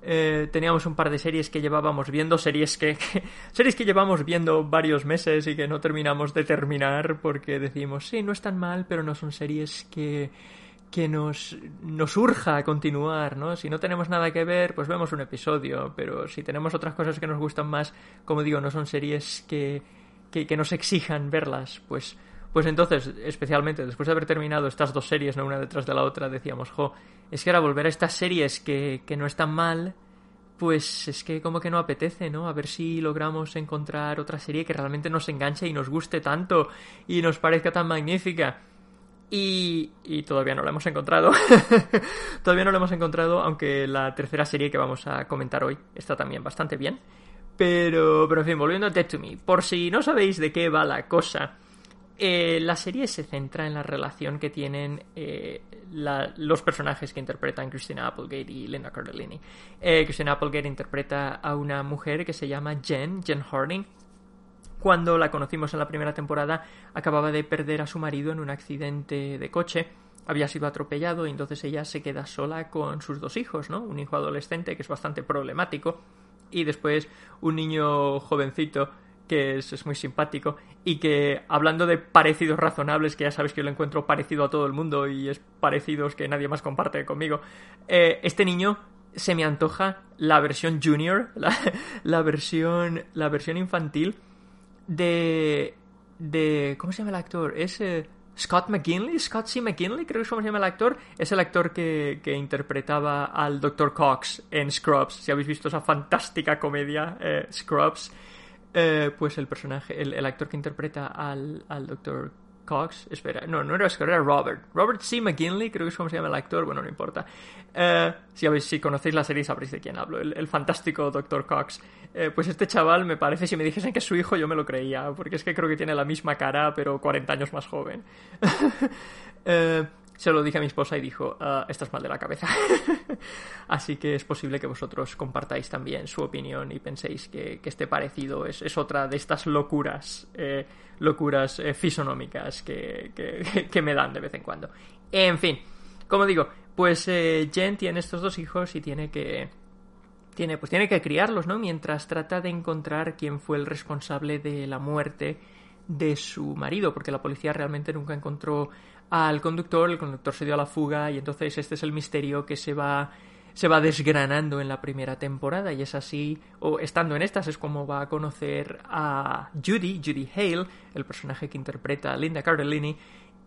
eh, teníamos un par de series que llevábamos viendo, series que, series que llevamos viendo varios meses y que no terminamos de terminar porque decimos, sí, no están mal, pero no son series que que nos, nos urja a continuar, ¿no? Si no tenemos nada que ver, pues vemos un episodio, pero si tenemos otras cosas que nos gustan más, como digo, no son series que, que, nos exijan verlas, pues, pues entonces, especialmente después de haber terminado estas dos series, ¿no? una detrás de la otra, decíamos, jo, es que ahora volver a estas series que, que no están mal, pues es que como que no apetece, ¿no? A ver si logramos encontrar otra serie que realmente nos enganche y nos guste tanto y nos parezca tan magnífica. Y, todavía no lo hemos encontrado. todavía no lo hemos encontrado, aunque la tercera serie que vamos a comentar hoy está también bastante bien. Pero, pero en fin, volviendo a Dead to Me. Por si no sabéis de qué va la cosa, eh, la serie se centra en la relación que tienen eh, los personajes que interpretan Christina Applegate y Linda Cardellini. Eh, Christina Applegate interpreta a una mujer que se llama Jen, Jen Harding, cuando la conocimos en la primera temporada, acababa de perder a su marido en un accidente de coche. Había sido atropellado y entonces ella se queda sola con sus dos hijos, ¿no? Un hijo adolescente que es bastante problemático y después un niño jovencito que es, muy simpático y que hablando de parecidos razonables, que ya sabes que yo lo encuentro parecido a todo el mundo y es parecidos que nadie más comparte conmigo, eh, este niño se me antoja la versión junior, la, versión, la versión infantil de, de ¿cómo se llama el actor? Es eh, Scott McKinley, Scott C. McKinley, creo que es como se llama el actor. Es el actor que, que interpretaba al Dr. Cox en Scrubs. Si habéis visto esa fantástica comedia, eh, Scrubs, eh, pues el personaje, el, el, actor que interpreta al, al Dr. Cox, espera, no, no era Oscar, era Robert. Robert C. McGinley, creo que es como se llama el actor, bueno, no importa. Eh, si, conocéis la serie sabréis de quién hablo, el, fantástico Dr. Cox. Eh, pues este chaval, me parece, si me dijesen que es su hijo, yo me lo creía, porque es que creo que tiene la misma cara, pero 40 años más joven. eh, se lo dije a mi esposa y dijo, ah, estás mal de la cabeza. Así que es posible que vosotros compartáis también su opinión y penséis que, este parecido es, otra de estas locuras, eh, locuras eh, fisonómicas que, que, me dan de vez en cuando. En fin, como digo, pues eh, Jen tiene estos dos hijos y tiene que... Tiene, pues tiene que criarlos, ¿no? Mientras trata de encontrar quién fue el responsable de la muerte de su marido, porque la policía realmente nunca encontró al conductor, el conductor se dio a la fuga y entonces este es el misterio que se va se va desgranando en la primera temporada y es así, o estando en estas, es como va a conocer a Judy, Judy Hale, el personaje que interpreta a Linda Cardellini,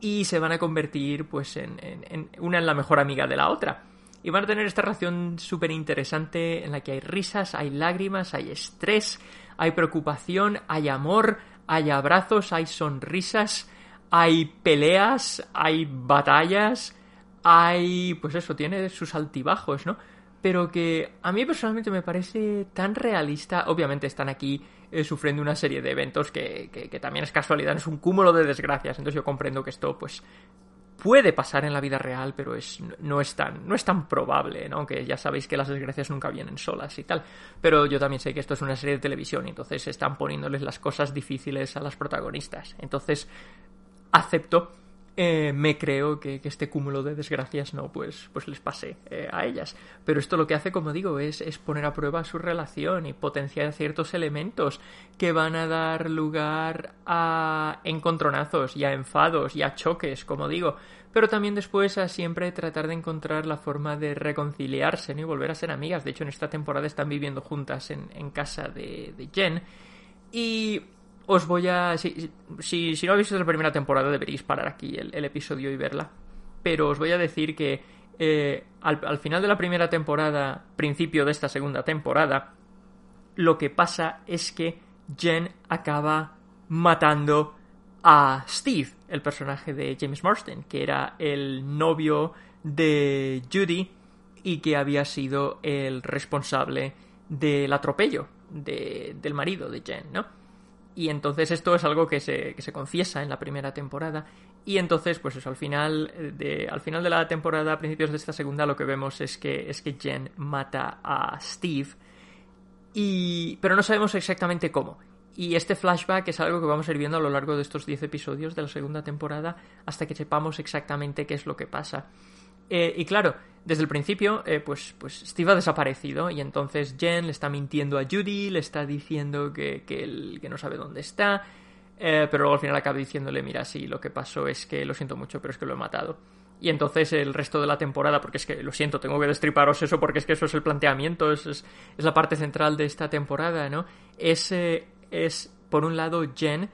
y se van a convertir pues en, una en la mejor amiga de la otra. Y van a tener esta relación súper interesante en la que hay risas, hay lágrimas, hay estrés, hay preocupación, hay amor, hay abrazos, hay sonrisas, hay peleas, hay batallas, hay... pues eso, tiene sus altibajos, ¿no? Pero que a mí personalmente me parece tan realista. Obviamente están aquí eh, sufriendo una serie de eventos que, que, también es casualidad, es un cúmulo de desgracias. Entonces yo comprendo que esto, pues, puede pasar en la vida real, pero es, no, es tan, no es tan probable, ¿no? Aunque ya sabéis que las desgracias nunca vienen solas y tal. Pero yo también sé que esto es una serie de televisión entonces están poniéndoles las cosas difíciles a las protagonistas. Entonces, acepto, eh, me creo que, este cúmulo de desgracias no, pues, pues les pase eh, a ellas. Pero esto lo que hace, como digo, es, es poner a prueba su relación y potenciar ciertos elementos que van a dar lugar a encontronazos y a enfados y a choques, como digo. Pero también después a siempre tratar de encontrar la forma de reconciliarse y volver a ser amigas. De hecho, en esta temporada están viviendo juntas en, en casa de, de Jen. Y os voy a... Si, si, no habéis visto la primera temporada deberéis parar aquí el, episodio y verla. Pero os voy a decir que eh, al, final de la primera temporada, principio de esta segunda temporada, lo que pasa es que Jen acaba matando a Steve, el personaje de James Marsden, que era el novio de Judy y que había sido el responsable del atropello del marido de Jen, ¿no? Y entonces esto es algo que se, que se confiesa en la primera temporada. Y entonces, pues eso, al final de, al final de la temporada, a principios de esta segunda, lo que vemos es que, es que Jen mata a Steve. Y, pero no sabemos exactamente cómo. Y este flashback es algo que vamos a ir viendo a lo largo de estos 10 episodios de la segunda temporada hasta que sepamos exactamente qué es lo que pasa. Eh, y claro, desde el principio, eh, pues, pues Steve ha desaparecido y entonces Jen le está mintiendo a Judy, le está diciendo que, que, que no sabe dónde está, eh, pero luego al final acaba diciéndole, mira, sí, lo que pasó es que lo siento mucho, pero es que lo he matado. Y entonces el resto de la temporada, porque es que lo siento, tengo que destriparos eso porque es que eso es el planteamiento, es, es, la parte central de esta temporada, ¿no? Es, es por un lado, Jen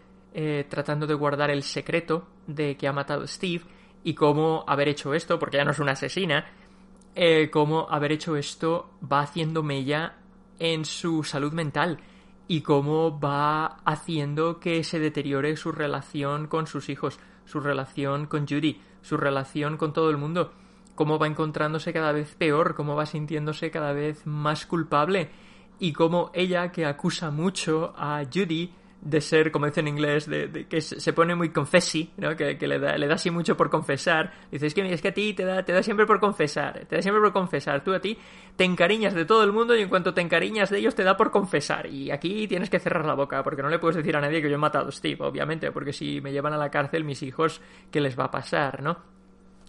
tratando de guardar el secreto de que ha matado a Steve y cómo haber hecho esto, porque ya no es una asesina, eh, cómo haber hecho esto va haciendo mella en su salud mental y cómo va haciendo que se deteriore su relación con sus hijos, su relación con Judy, su relación con todo el mundo, cómo va encontrándose cada vez peor, cómo va sintiéndose cada vez más culpable y cómo ella que acusa mucho a Judy de ser, como dice en inglés, de, que se pone muy confesi, ¿no? que, le, da, le da así mucho por confesar. Dices, es que, es que a ti te da, te da siempre por confesar, te da siempre por confesar. Tú a ti te encariñas de todo el mundo y en cuanto te encariñas de ellos te da por confesar. Y aquí tienes que cerrar la boca, porque no le puedes decir a nadie que yo he matado a Steve, obviamente, porque si me llevan a la cárcel mis hijos, ¿qué les va a pasar, no?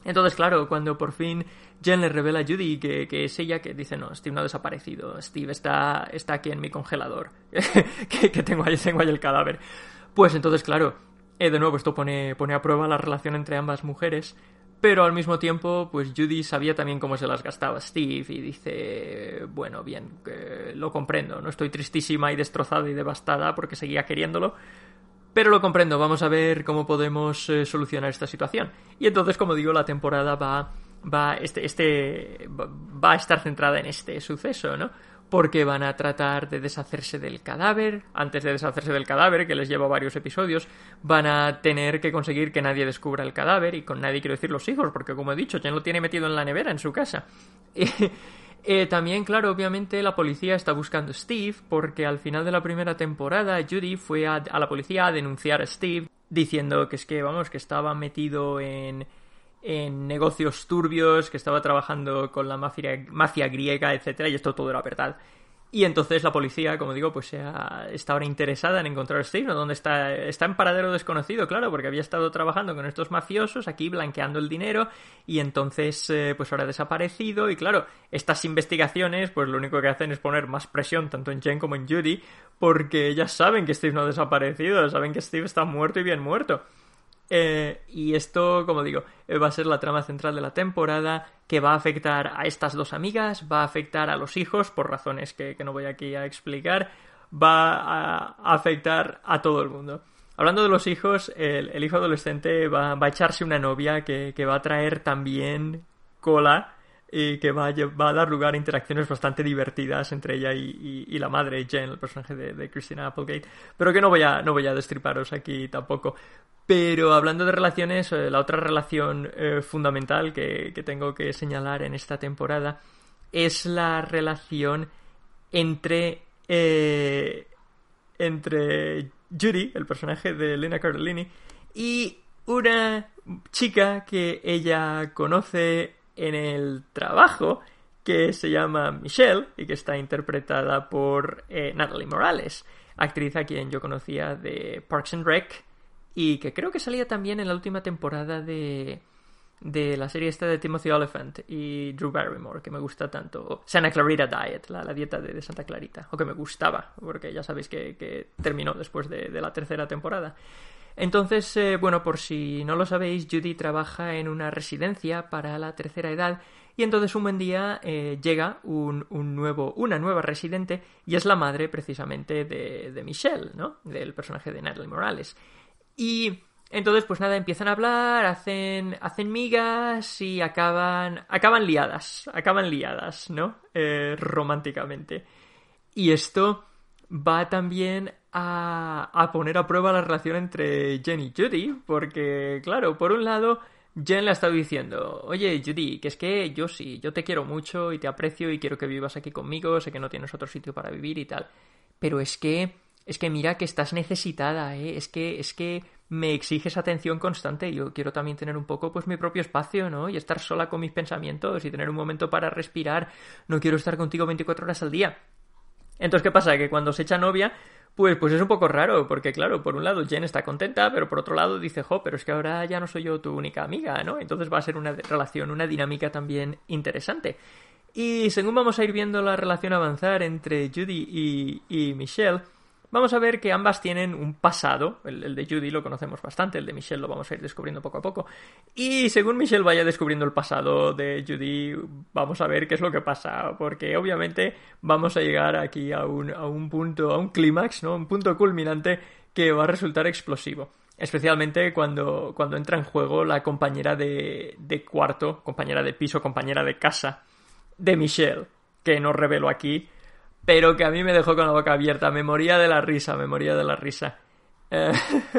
Entonces, claro, cuando por fin Jen le revela a Judy que, es ella que dice, no, Steve no ha desaparecido, Steve está, está aquí en mi congelador, que, tengo, ahí, tengo ahí el cadáver. Pues entonces, claro, eh, de nuevo esto pone, pone a prueba la relación entre ambas mujeres, pero al mismo tiempo, pues Judy sabía también cómo se las gastaba Steve y dice, bueno, bien, lo comprendo, no estoy tristísima y destrozada y devastada porque seguía queriéndolo, pero lo comprendo, vamos a ver cómo podemos eh, solucionar esta situación. Y entonces, como digo, la temporada va, va, este, este, va a estar centrada en este suceso, ¿no? Porque van a tratar de deshacerse del cadáver. Antes de deshacerse del cadáver, que les lleva varios episodios, van a tener que conseguir que nadie descubra el cadáver. Y con nadie quiero decir los hijos, porque como he dicho, ya lo tiene metido en la nevera en su casa. Eh, también, claro, obviamente la policía está buscando a Steve porque al final de la primera temporada Judy fue a, la policía a denunciar a Steve diciendo que es que, vamos, que estaba metido en, en negocios turbios, que estaba trabajando con la mafia, mafia griega, etcétera, y esto todo era verdad. Y entonces la policía, como digo, pues está ahora interesada en encontrar a Steve, ¿no? Donde está, está en paradero desconocido, claro, porque había estado trabajando con estos mafiosos aquí blanqueando el dinero y entonces eh, pues ahora ha desaparecido y claro, estas investigaciones pues lo único que hacen es poner más presión tanto en Jen como en Judy porque ellas saben que Steve no ha desaparecido, saben que Steve está muerto y bien muerto. Eh, y esto, como digo, eh, va a ser la trama central de la temporada que va a afectar a estas dos amigas, va a afectar a los hijos, por razones que, no voy aquí a explicar, va a afectar a todo el mundo. Hablando de los hijos, el, hijo adolescente va, a echarse una novia que, va a traer también cola y que va a, va a, dar lugar a interacciones bastante divertidas entre ella y, y, la madre, Jen, el personaje de, de, Christina Applegate, pero que no voy a, no voy a destriparos aquí tampoco. Pero hablando de relaciones, eh, la otra relación eh, fundamental que, tengo que señalar en esta temporada es la relación entre, eh, entre Judy, el personaje de Lena Cardellini, y una chica que ella conoce en el trabajo que se llama Michelle y que está interpretada por Natalie Morales, actriz a quien yo conocía de Parks and Rec y que creo que salía también en la última temporada de, de la serie esta de Timothy Oliphant y Drew Barrymore, que me gusta tanto. Santa Clarita Diet, la, la dieta de, Santa Clarita, o que me gustaba, porque ya sabéis que, que terminó después de, de, la tercera temporada. Entonces, eh, bueno, por si no lo sabéis, Judy trabaja en una residencia para la tercera edad y entonces un buen día eh, llega un, un, nuevo, una nueva residente y es la madre precisamente de, de Michelle, ¿no? Del personaje de Natalie Morales. Y entonces, pues nada, empiezan a hablar, hacen, hacen migas y acaban, acaban liadas, acaban liadas, ¿no? Eh, románticamente. Y esto va también a, a poner a prueba la relación entre Jen y Judy, porque, claro, por un lado, Jen le ha estado diciendo, oye Judy, que es que yo sí, yo te quiero mucho y te aprecio y quiero que vivas aquí conmigo, sé que no tienes otro sitio para vivir y tal, pero es que es que mira que estás necesitada, ¿eh? Es que, es que me exiges atención constante. Yo quiero también tener un poco, pues, mi propio espacio, ¿no? Y estar sola con mis pensamientos y tener un momento para respirar. No quiero estar contigo 24 horas al día. Entonces, ¿qué pasa? Que cuando se echa novia, pues, pues es un poco raro, porque claro, por un lado Jen está contenta, pero por otro lado dice, jo, pero es que ahora ya no soy yo tu única amiga, ¿no? Entonces va a ser una relación, una dinámica también interesante. Y según vamos a ir viendo la relación avanzar entre Judy y, y Michelle, vamos a ver que ambas tienen un pasado. El, de Judy lo conocemos bastante, el de Michelle lo vamos a ir descubriendo poco a poco. Y según Michelle vaya descubriendo el pasado de Judy, vamos a ver qué es lo que pasa. Porque obviamente vamos a llegar aquí a un, a un punto, a un clímax, ¿no? Un punto culminante que va a resultar explosivo. Especialmente cuando, cuando entra en juego la compañera de, de cuarto, compañera de piso, compañera de casa de Michelle, que no revelo aquí, pero que a mí me dejó con la boca abierta. Me moría de la risa, me moría de la risa. Eh,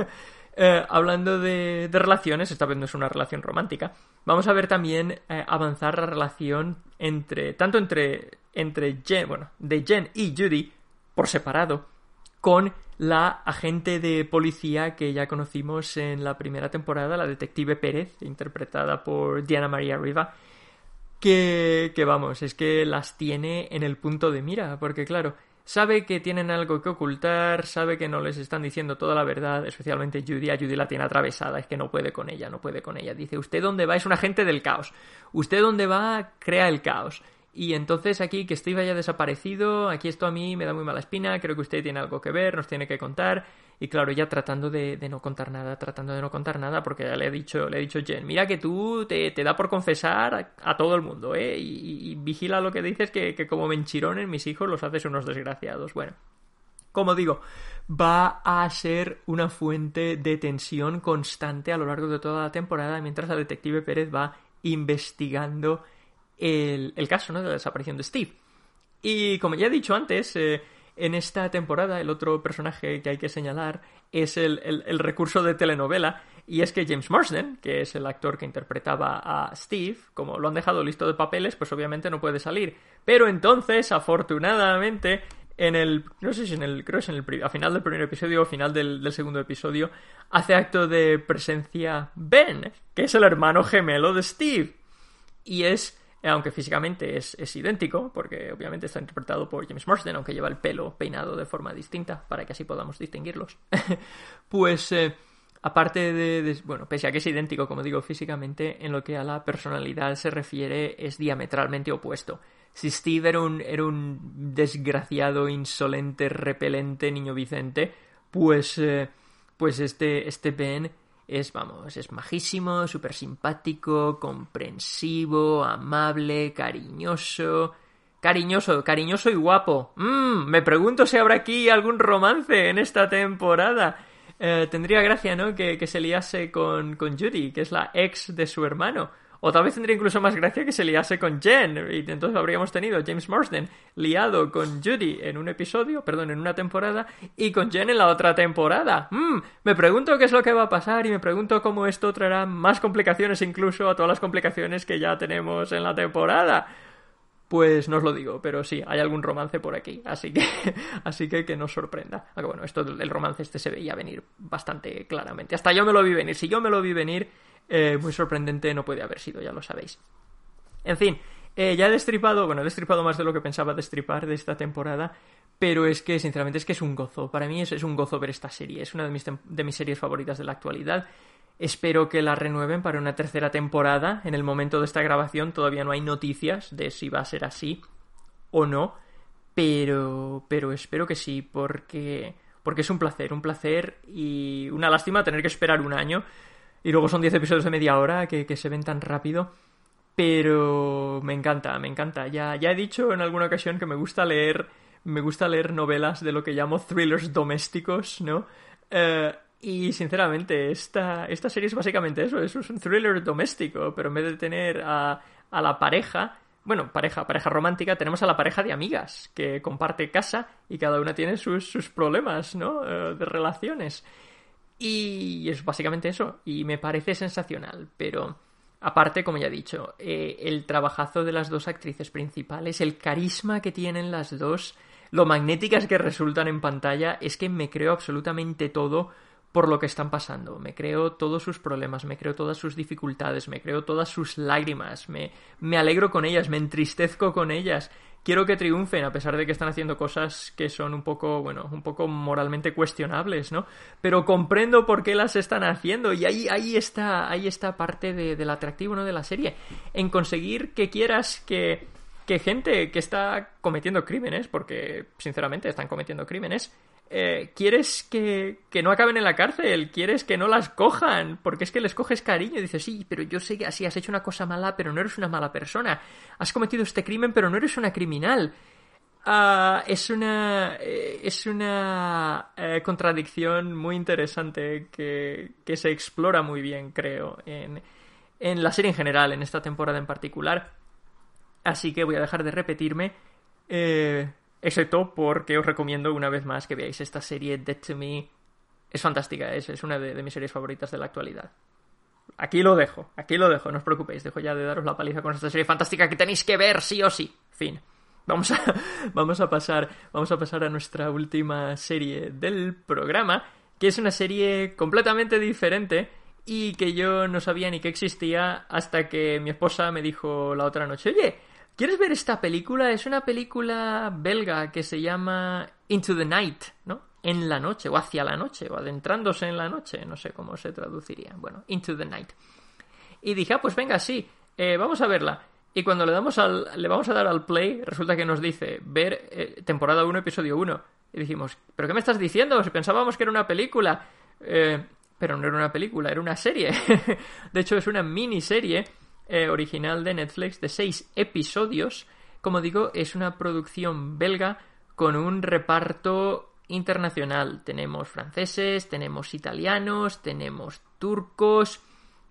eh, hablando de, de, relaciones, esta vez no es una relación romántica, vamos a ver también eh, avanzar la relación entre, tanto entre, entre Jen, bueno, de Jen y Judy, por separado, con la agente de policía que ya conocimos en la primera temporada, la detective Pérez, interpretada por Diana María Riva, que, que vamos, es que las tiene en el punto de mira, porque claro, sabe que tienen algo que ocultar, sabe que no les están diciendo toda la verdad, especialmente Judy, a Judy la tiene atravesada, es que no puede con ella, no puede con ella. Dice, ¿usted dónde va? Es un agente del caos. Usted dónde va, crea el caos. Y entonces aquí que Steve haya desaparecido, aquí esto a mí me da muy mala espina, creo que usted tiene algo que ver, nos tiene que contar. Y claro, ya tratando de, de no contar nada, tratando de no contar nada, porque ya le he dicho, le he dicho Jen, mira que tú te, te da por confesar a, todo el mundo, ¿eh? Y, y, vigila lo que dices, que, que como menchirones mis hijos los haces unos desgraciados. Bueno, como digo, va a ser una fuente de tensión constante a lo largo de toda la temporada, mientras la detective Pérez va investigando el, el caso ¿no? de la desaparición de Steve. Y como ya he dicho antes, eh, en esta temporada el otro personaje que hay que señalar es el, el, recurso de telenovela y es que James Marsden, que es el actor que interpretaba a Steve, como lo han dejado listo de papeles, pues obviamente no puede salir. Pero entonces, afortunadamente, en el, no sé si en el, creo que es en el, a final del primer episodio o final del segundo episodio, hace acto de presencia Ben, que es el hermano gemelo de Steve. Y es aunque físicamente es, es, idéntico, porque obviamente está interpretado por James Marsden, aunque lleva el pelo peinado de forma distinta, para que así podamos distinguirlos. pues, eh, aparte de, bueno, pese a que es idéntico, como digo, físicamente, en lo que a la personalidad se refiere, es diametralmente opuesto. Si Steve era un, era un desgraciado, insolente, repelente niño Vicente, pues, eh, pues este, este Ben es, vamos, es majísimo, súper simpático, comprensivo, amable, cariñoso. Cariñoso, cariñoso y guapo. Mmm, me pregunto si habrá aquí algún romance en esta temporada. Eh, tendría gracia, ¿no? Que, que se liase con, con Judy, que es la ex de su hermano. O tal vez tendría incluso más gracia que se liase con Jen. Y entonces habríamos tenido James Marsden liado con Judy en un episodio, perdón, en una temporada, y con Jen en la otra temporada. Mm, me pregunto qué es lo que va a pasar y me pregunto cómo esto traerá más complicaciones incluso a todas las complicaciones que ya tenemos en la temporada. Pues no os lo digo, pero sí, hay algún romance por aquí, así que, así que que nos sorprenda. Aunque bueno, esto del romance este se veía venir bastante claramente. Hasta yo me lo vi venir. Si yo me lo vi venir, eh, muy sorprendente no puede haber sido, ya lo sabéis. En fin, eh, ya he destripado, bueno, he destripado más de lo que pensaba destripar de esta temporada, pero es que, sinceramente, es que es un gozo. Para mí es, es un gozo ver esta serie. Es una de mis, de mis series favoritas de la actualidad. Espero que la renueven para una tercera temporada. En el momento de esta grabación todavía no hay noticias de si va a ser así o no. Pero, pero espero que sí, porque, porque es un placer, un placer y una lástima tener que esperar un año. Y luego son 10 episodios de media hora que, que, se ven tan rápido. Pero me encanta, me encanta. Ya, ya he dicho en alguna ocasión que me gusta leer. Me gusta leer novelas de lo que llamo thrillers domésticos, ¿no? Eh, y sinceramente, esta, esta serie es básicamente eso, es un thriller doméstico, pero en vez de tener a, a la pareja, bueno, pareja, pareja romántica, tenemos a la pareja de amigas, que comparte casa y cada una tiene sus, sus problemas, ¿no? Eh, de relaciones. Y es básicamente eso, y me parece sensacional, pero aparte, como ya he dicho, eh, el trabajazo de las dos actrices principales, el carisma que tienen las dos, lo magnéticas que resultan en pantalla, es que me creo absolutamente todo por lo que están pasando. Me creo todos sus problemas, me creo todas sus dificultades, me creo todas sus lágrimas, me, me alegro con ellas, me entristezco con ellas. Quiero que triunfen, a pesar de que están haciendo cosas que son un poco, bueno, un poco moralmente cuestionables, ¿no? Pero comprendo por qué las están haciendo. Y ahí, ahí está, ahí está parte de, del atractivo, ¿no? De la serie. En conseguir que quieras que, que gente que está cometiendo crímenes, porque sinceramente están cometiendo crímenes, eh, quieres que, que, no acaben en la cárcel, quieres que no las cojan, porque es que les coges cariño dices, sí, pero yo sé que así has hecho una cosa mala, pero no eres una mala persona, has cometido este crimen, pero no eres una criminal. Uh, es una eh, es una eh, contradicción muy interesante que, que, se explora muy bien, creo, en, en la serie en general, en esta temporada en particular. Así que voy a dejar de repetirme. Eh, Excepto porque os recomiendo una vez más que veáis esta serie Dead to Me. Es fantástica, es, es una de, mis series favoritas de la actualidad. Aquí lo dejo, aquí lo dejo, no os preocupéis, dejo ya de daros la paliza con esta serie fantástica que tenéis que ver sí o sí. Fin. Vamos a, vamos a pasar, vamos a pasar a nuestra última serie del programa, que es una serie completamente diferente y que yo no sabía ni que existía hasta que mi esposa me dijo la otra noche, oye, ¿Quieres ver esta película? Es una película belga que se llama Into the Night, ¿no? En la noche, o hacia la noche, o adentrándose en la noche, no sé cómo se traduciría. Bueno, Into the Night. Y dije, ah, pues venga, sí, eh, vamos a verla. Y cuando le, damos al, le vamos a dar al play, resulta que nos dice ver eh, temporada 1, episodio 1. Y dijimos, ¿pero qué me estás diciendo? Pensábamos que era una película. Eh, pero no era una película, era una serie. de hecho, es una miniserie eh, original de Netflix de seis episodios. Como digo, es una producción belga con un reparto internacional. Tenemos franceses, tenemos italianos, tenemos turcos,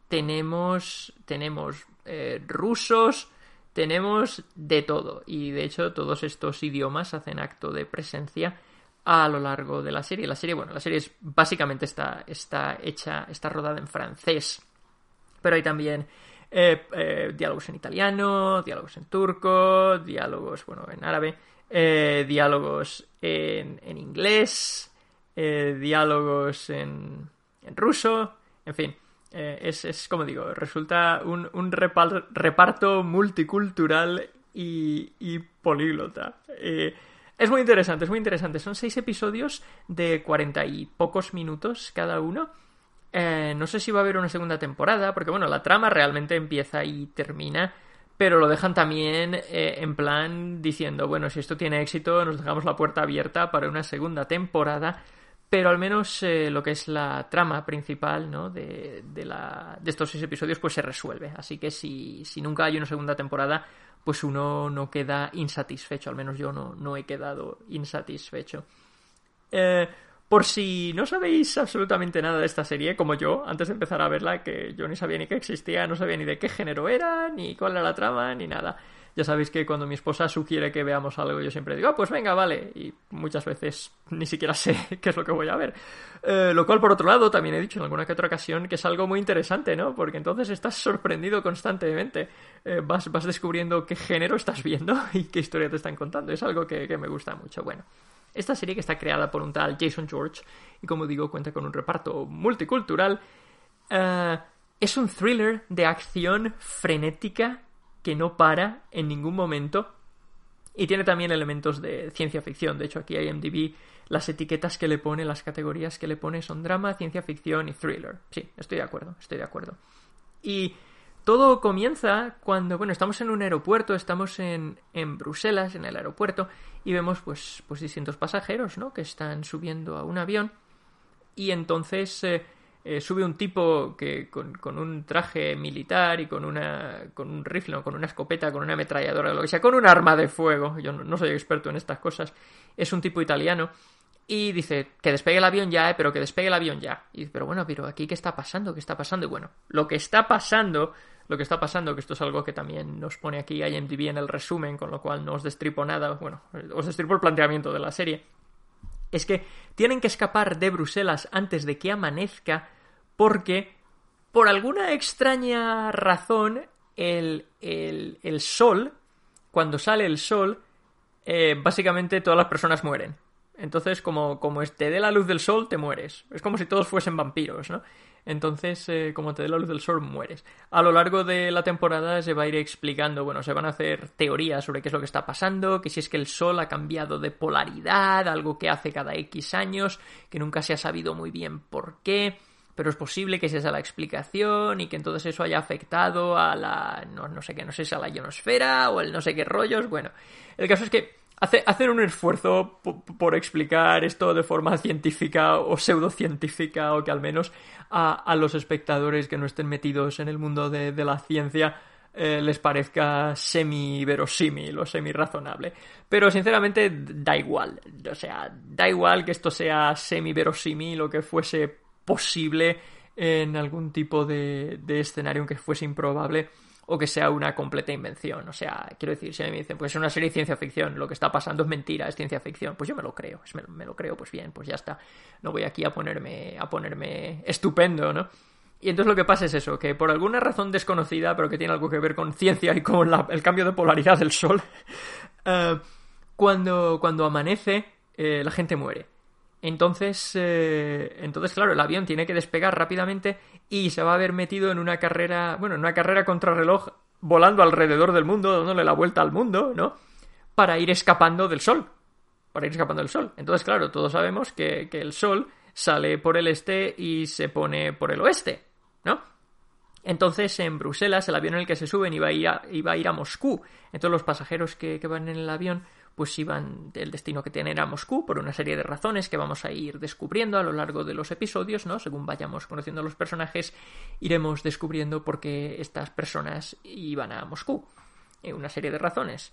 tenemos, tenemos eh, rusos, tenemos de todo. Y de hecho todos estos idiomas hacen acto de presencia a lo largo de la serie. La serie, bueno, la serie es, básicamente está, está hecha, está rodada en francés. Pero hay también eh, eh, diálogos en italiano, diálogos en turco, diálogos, bueno, en árabe, eh, diálogos en, en inglés, diálogos en, en, ruso, en fin. Es, es, como digo, resulta un, un reparto multicultural y, y políglota. es muy interesante, es muy interesante. Son seis episodios de cuarenta y pocos minutos cada uno eh, no sé si va a haber una segunda temporada, porque bueno, la trama realmente empieza y termina, pero lo dejan también eh, en plan diciendo, bueno, si esto tiene éxito, nos dejamos la puerta abierta para una segunda temporada, pero al menos eh, lo que es la trama principal ¿no? de, de, la, de estos seis episodios pues se resuelve. Así que si, si nunca hay una segunda temporada, pues uno no queda insatisfecho, al menos yo no, no he quedado insatisfecho. Por si no sabéis absolutamente nada de esta serie, como yo, antes de empezar a verla, que yo ni sabía ni que existía, no sabía ni de qué género era, ni cuál era la trama, ni nada. Ya sabéis que cuando mi esposa sugiere que veamos algo, yo siempre digo, ah, pues venga, vale. Y muchas veces ni siquiera sé qué es lo que voy a ver. Eh, lo cual, por otro lado, también he dicho en alguna que otra ocasión que es algo muy interesante, ¿no? Porque entonces estás sorprendido constantemente. Eh, vas, descubriendo qué género estás viendo y qué historia te están contando. Es algo que, que me gusta mucho. Bueno. Esta serie que está creada por un tal Jason George y como digo cuenta con un reparto multicultural, eh, es un thriller de acción frenética que no para en ningún momento y tiene también elementos de ciencia ficción. De hecho, aquí IMDb las etiquetas que le pone, las categorías que le pone son drama, ciencia ficción y thriller. Sí, estoy de acuerdo, estoy de acuerdo. Y todo comienza cuando, bueno, estamos en un aeropuerto, estamos en, en Bruselas, en el aeropuerto, y vemos pues, pues distintos pasajeros, ¿no? Que están subiendo a un avión y entonces eh, eh, sube un tipo que con, con, un traje militar y con una con un rifle con una escopeta, con una ametralladora, lo que sea, con un arma de fuego. Yo no, soy experto en estas cosas. Es un tipo italiano y dice que despegue el avión ya, eh, pero que despegue el avión ya. Y dice, pero bueno, pero aquí qué está pasando, qué está pasando. Y bueno, lo que está pasando lo que está pasando, que esto es algo que también nos pone aquí IMDb en el resumen, con lo cual no os destripo nada, bueno, os destripo el planteamiento de la serie, es que tienen que escapar de Bruselas antes de que amanezca porque, por alguna extraña razón, el, el, el sol, cuando sale el sol, eh, básicamente todas las personas mueren. Entonces, como, como te dé la luz del sol, te mueres. Es como si todos fuesen vampiros, ¿no? Entonces, eh, como te dé la luz del sol, mueres. A lo largo de la temporada se va a ir explicando, bueno, se van a hacer teorías sobre qué es lo que está pasando, que si es que el sol ha cambiado de polaridad, algo que hace cada X años, que nunca se ha sabido muy bien por qué pero es posible que sea esa la explicación y que entonces eso haya afectado a la no, no sé qué, no sé si a la ionosfera o el no sé qué rollos. Bueno, el caso es que hacer un esfuerzo por explicar esto de forma científica o pseudocientífica o que al menos a, los espectadores que no estén metidos en el mundo de, la ciencia eh, les parezca semi-verosímil o semi-razonable. Pero sinceramente da igual. O sea, da igual que esto sea semi-verosímil o que fuese posible en algún tipo de, de escenario, aunque fuese improbable o que sea una completa invención. O sea, quiero decir, si me dicen, pues es una serie de ciencia ficción, lo que está pasando es mentira, es ciencia ficción, pues yo me lo creo, me, lo creo, pues bien, pues ya está. No voy aquí a ponerme, a ponerme estupendo, ¿no? Y entonces lo que pasa es eso, que por alguna razón desconocida, pero que tiene algo que ver con ciencia y con el cambio de polaridad del Sol, eh, cuando, cuando amanece, eh, la gente muere. Entonces, eh, entonces, claro, el avión tiene que despegar rápidamente y se va a haber metido en una carrera, bueno, en una carrera contrarreloj volando alrededor del mundo, dándole la vuelta al mundo, ¿no? Para ir escapando del sol. Para ir escapando del sol. Entonces, claro, todos sabemos que, el sol sale por el este y se pone por el oeste, ¿no? Entonces, en Bruselas, el avión en el que se suben iba a ir a, ir a Moscú. Entonces, los pasajeros que, que van en el avión pues iban del destino que tienen a Moscú por una serie de razones que vamos a ir descubriendo a lo largo de los episodios, ¿no? Según vayamos conociendo a los personajes, iremos descubriendo por qué estas personas iban a Moscú. Eh, una serie de razones.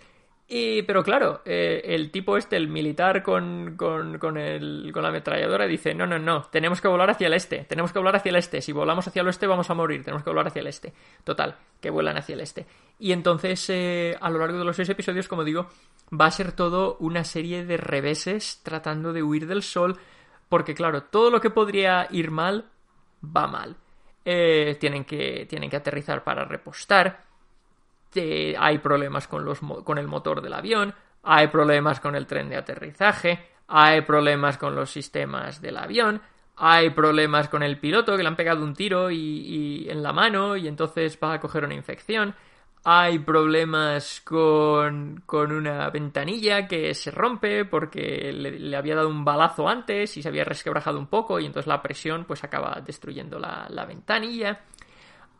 Y, pero claro, eh, el tipo este, el militar con, con, con, el, con la ametralladora, dice, no, no, no, tenemos que volar hacia el este, tenemos que volar hacia el este, si volamos hacia el oeste vamos a morir, tenemos que volar hacia el este. Total, que vuelan hacia el este. Y entonces, eh, a lo largo de los seis episodios, como digo, va a ser todo una serie de reveses tratando de huir del sol, porque claro, todo lo que podría ir mal, va mal. Eh, tienen, que, tienen que aterrizar para repostar, hay problemas con, los, con el motor del avión, hay problemas con el tren de aterrizaje, hay problemas con los sistemas del avión, hay problemas con el piloto que le han pegado un tiro y, en la mano y entonces va a coger una infección hay problemas con, con una ventanilla que se rompe porque le, había dado un balazo antes y se había resquebrajado un poco y entonces la presión pues acaba destruyendo la, la ventanilla.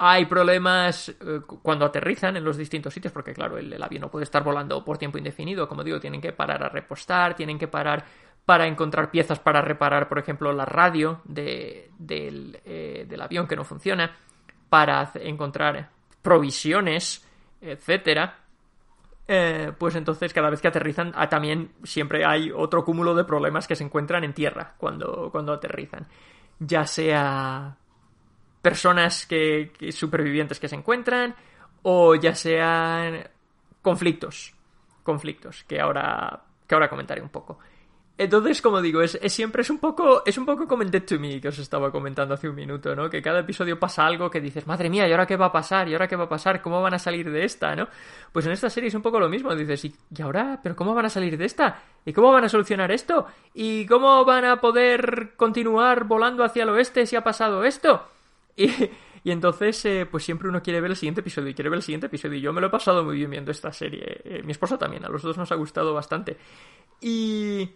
Hay problemas eh, cuando aterrizan en los distintos sitios porque claro, el, avión no puede estar volando por tiempo indefinido. Como digo, tienen que parar a repostar, tienen que parar para encontrar piezas para reparar, por ejemplo, la radio eh, del avión que no funciona, para encontrar provisiones etcétera. eh, pues entonces cada vez que aterrizan ah, también siempre hay otro cúmulo de problemas que se encuentran en tierra cuando, cuando aterrizan. Ya sea personas que, supervivientes que se encuentran o ya sean conflictos. Conflictos, que ahora, que ahora comentaré un poco. Entonces, como digo, es, siempre es un poco es un poco como en Dead to Me que os estaba comentando hace un minuto, ¿no? Que cada episodio pasa algo que dices, madre mía, ¿y ahora qué va a pasar? ¿Y ahora qué va a pasar? ¿Cómo van a salir de esta, no? Pues en esta serie es un poco lo mismo, dices, ¿y, ahora? ¿Pero cómo van a salir de esta? ¿Y cómo van a solucionar esto? ¿Y cómo van a poder continuar volando hacia el oeste si ha pasado esto? Y, y entonces, eh, pues siempre uno quiere ver el siguiente episodio y quiere ver el siguiente episodio. Y yo me lo he pasado muy bien viendo esta serie. Eh, mi esposa también, a los dos nos ha gustado bastante. Y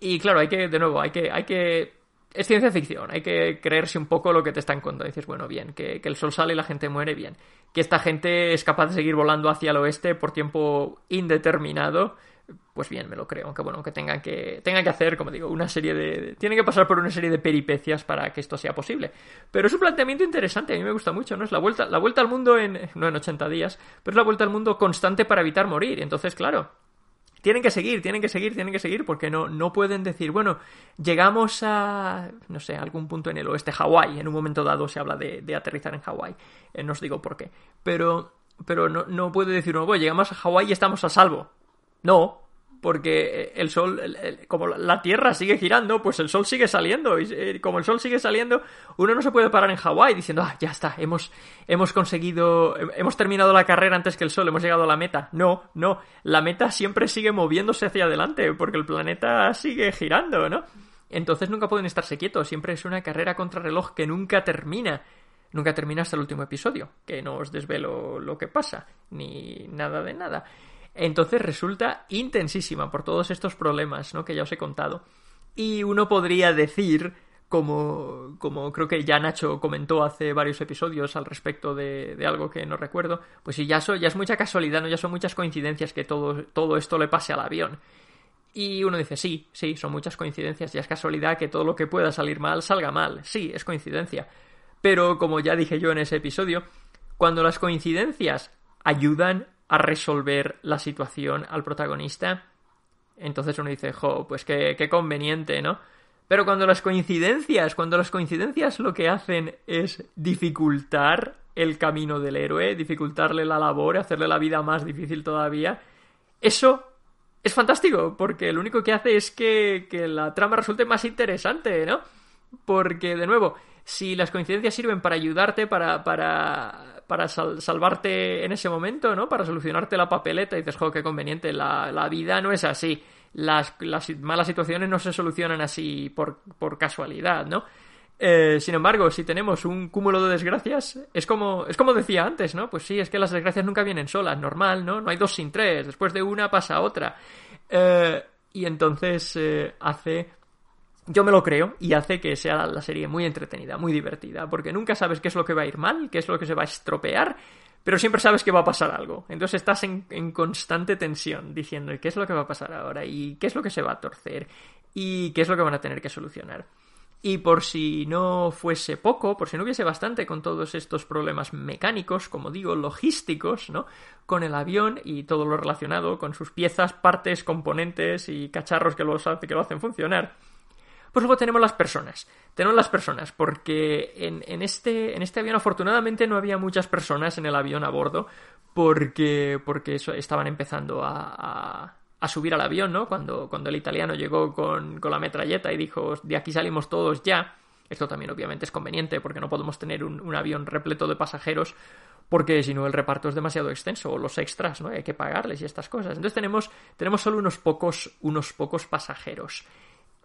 y claro, hay que, de nuevo, hay que, hay que es ciencia ficción, hay que creerse un poco lo que te están contando. Dices, bueno, bien, que, el sol sale y la gente muere, bien. Que esta gente es capaz de seguir volando hacia el oeste por tiempo indeterminado, pues bien, me lo creo. Aunque bueno, que tengan que, tengan que hacer, como digo, una serie de. Tienen que pasar por una serie de peripecias para que esto sea posible. Pero es un planteamiento interesante, a mí me gusta mucho, ¿no? Es la vuelta, la vuelta al mundo en. no en 80 días, pero es la vuelta al mundo constante para evitar morir. Entonces, claro, tienen que seguir, tienen que seguir, tienen que seguir, porque no, no pueden decir, bueno, llegamos a, no sé, algún punto en el oeste, Hawái, en un momento dado se habla de, aterrizar en Hawái, eh, no os digo por qué, pero, pero no, no puede decir, no, bueno, llegamos a Hawái y estamos a salvo. No, porque el sol, como la Tierra sigue girando, pues el sol sigue saliendo. Y eh, como el sol sigue saliendo, uno no se puede parar en Hawái diciendo, ah, ya está, hemos, hemos conseguido, hemos terminado la carrera antes que el sol, hemos llegado a la meta. No, no, la meta siempre sigue moviéndose hacia adelante, porque el planeta sigue girando, ¿no? Entonces nunca pueden estarse quietos, siempre es una carrera contra reloj que nunca termina. Nunca termina hasta el último episodio, que no os desvelo lo que pasa, ni nada de nada. Entonces resulta intensísima por todos estos problemas, ¿no? Que ya os he contado. Y uno podría decir, como, como creo que ya Nacho comentó hace varios episodios al respecto de, de algo que no recuerdo, pues si ya, ya es mucha casualidad, ¿no? Ya son muchas coincidencias que todo, todo esto le pase al avión. Y uno dice, sí, sí, son muchas coincidencias, ya es casualidad que todo lo que pueda salir mal salga mal. Sí, es coincidencia. Pero como ya dije yo en ese episodio, cuando las coincidencias ayudan a resolver la situación al protagonista. Entonces uno dice, jo, pues qué, qué conveniente, ¿no? Pero cuando las coincidencias, cuando las coincidencias lo que hacen es dificultar el camino del héroe, dificultarle la labor, hacerle la vida más difícil todavía, eso es fantástico, porque lo único que hace es que, que la trama resulte más interesante, ¿no? Porque, de nuevo, si las coincidencias sirven para ayudarte, para, para para salvarte en ese momento, ¿no? Para solucionarte la papeleta y dices, jo, qué conveniente, la, la vida no es así. Las, las, malas situaciones no se solucionan así por, por casualidad, ¿no? Eh, sin embargo, si tenemos un cúmulo de desgracias, es como, es como decía antes, ¿no? Pues sí, es que las desgracias nunca vienen solas, normal, ¿no? No hay dos sin tres, después de una pasa otra. Eh, y entonces eh, hace yo me lo creo y hace que sea la serie muy entretenida, muy divertida, porque nunca sabes qué es lo que va a ir mal, qué es lo que se va a estropear, pero siempre sabes que va a pasar algo. Entonces estás en, constante tensión, diciendo qué es lo que va a pasar ahora y qué es lo que se va a torcer y qué es lo que van a tener que solucionar. Y por si no fuese poco, por si no hubiese bastante con todos estos problemas mecánicos, como digo, logísticos, ¿no? Con el avión y todo lo relacionado con sus piezas, partes, componentes y cacharros que que lo hacen funcionar pues luego tenemos las personas. Tenemos las personas, porque en, este, en este avión afortunadamente no había muchas personas en el avión a bordo, porque, porque eso, estaban empezando a, a, subir al avión, ¿no? Cuando, cuando el italiano llegó con, con la metralleta y dijo, de aquí salimos todos ya. Esto también obviamente es conveniente porque no podemos tener un, un avión repleto de pasajeros porque si no el reparto es demasiado extenso o los extras, ¿no? Hay que pagarles y estas cosas. Entonces tenemos, tenemos solo unos pocos, unos pocos pasajeros.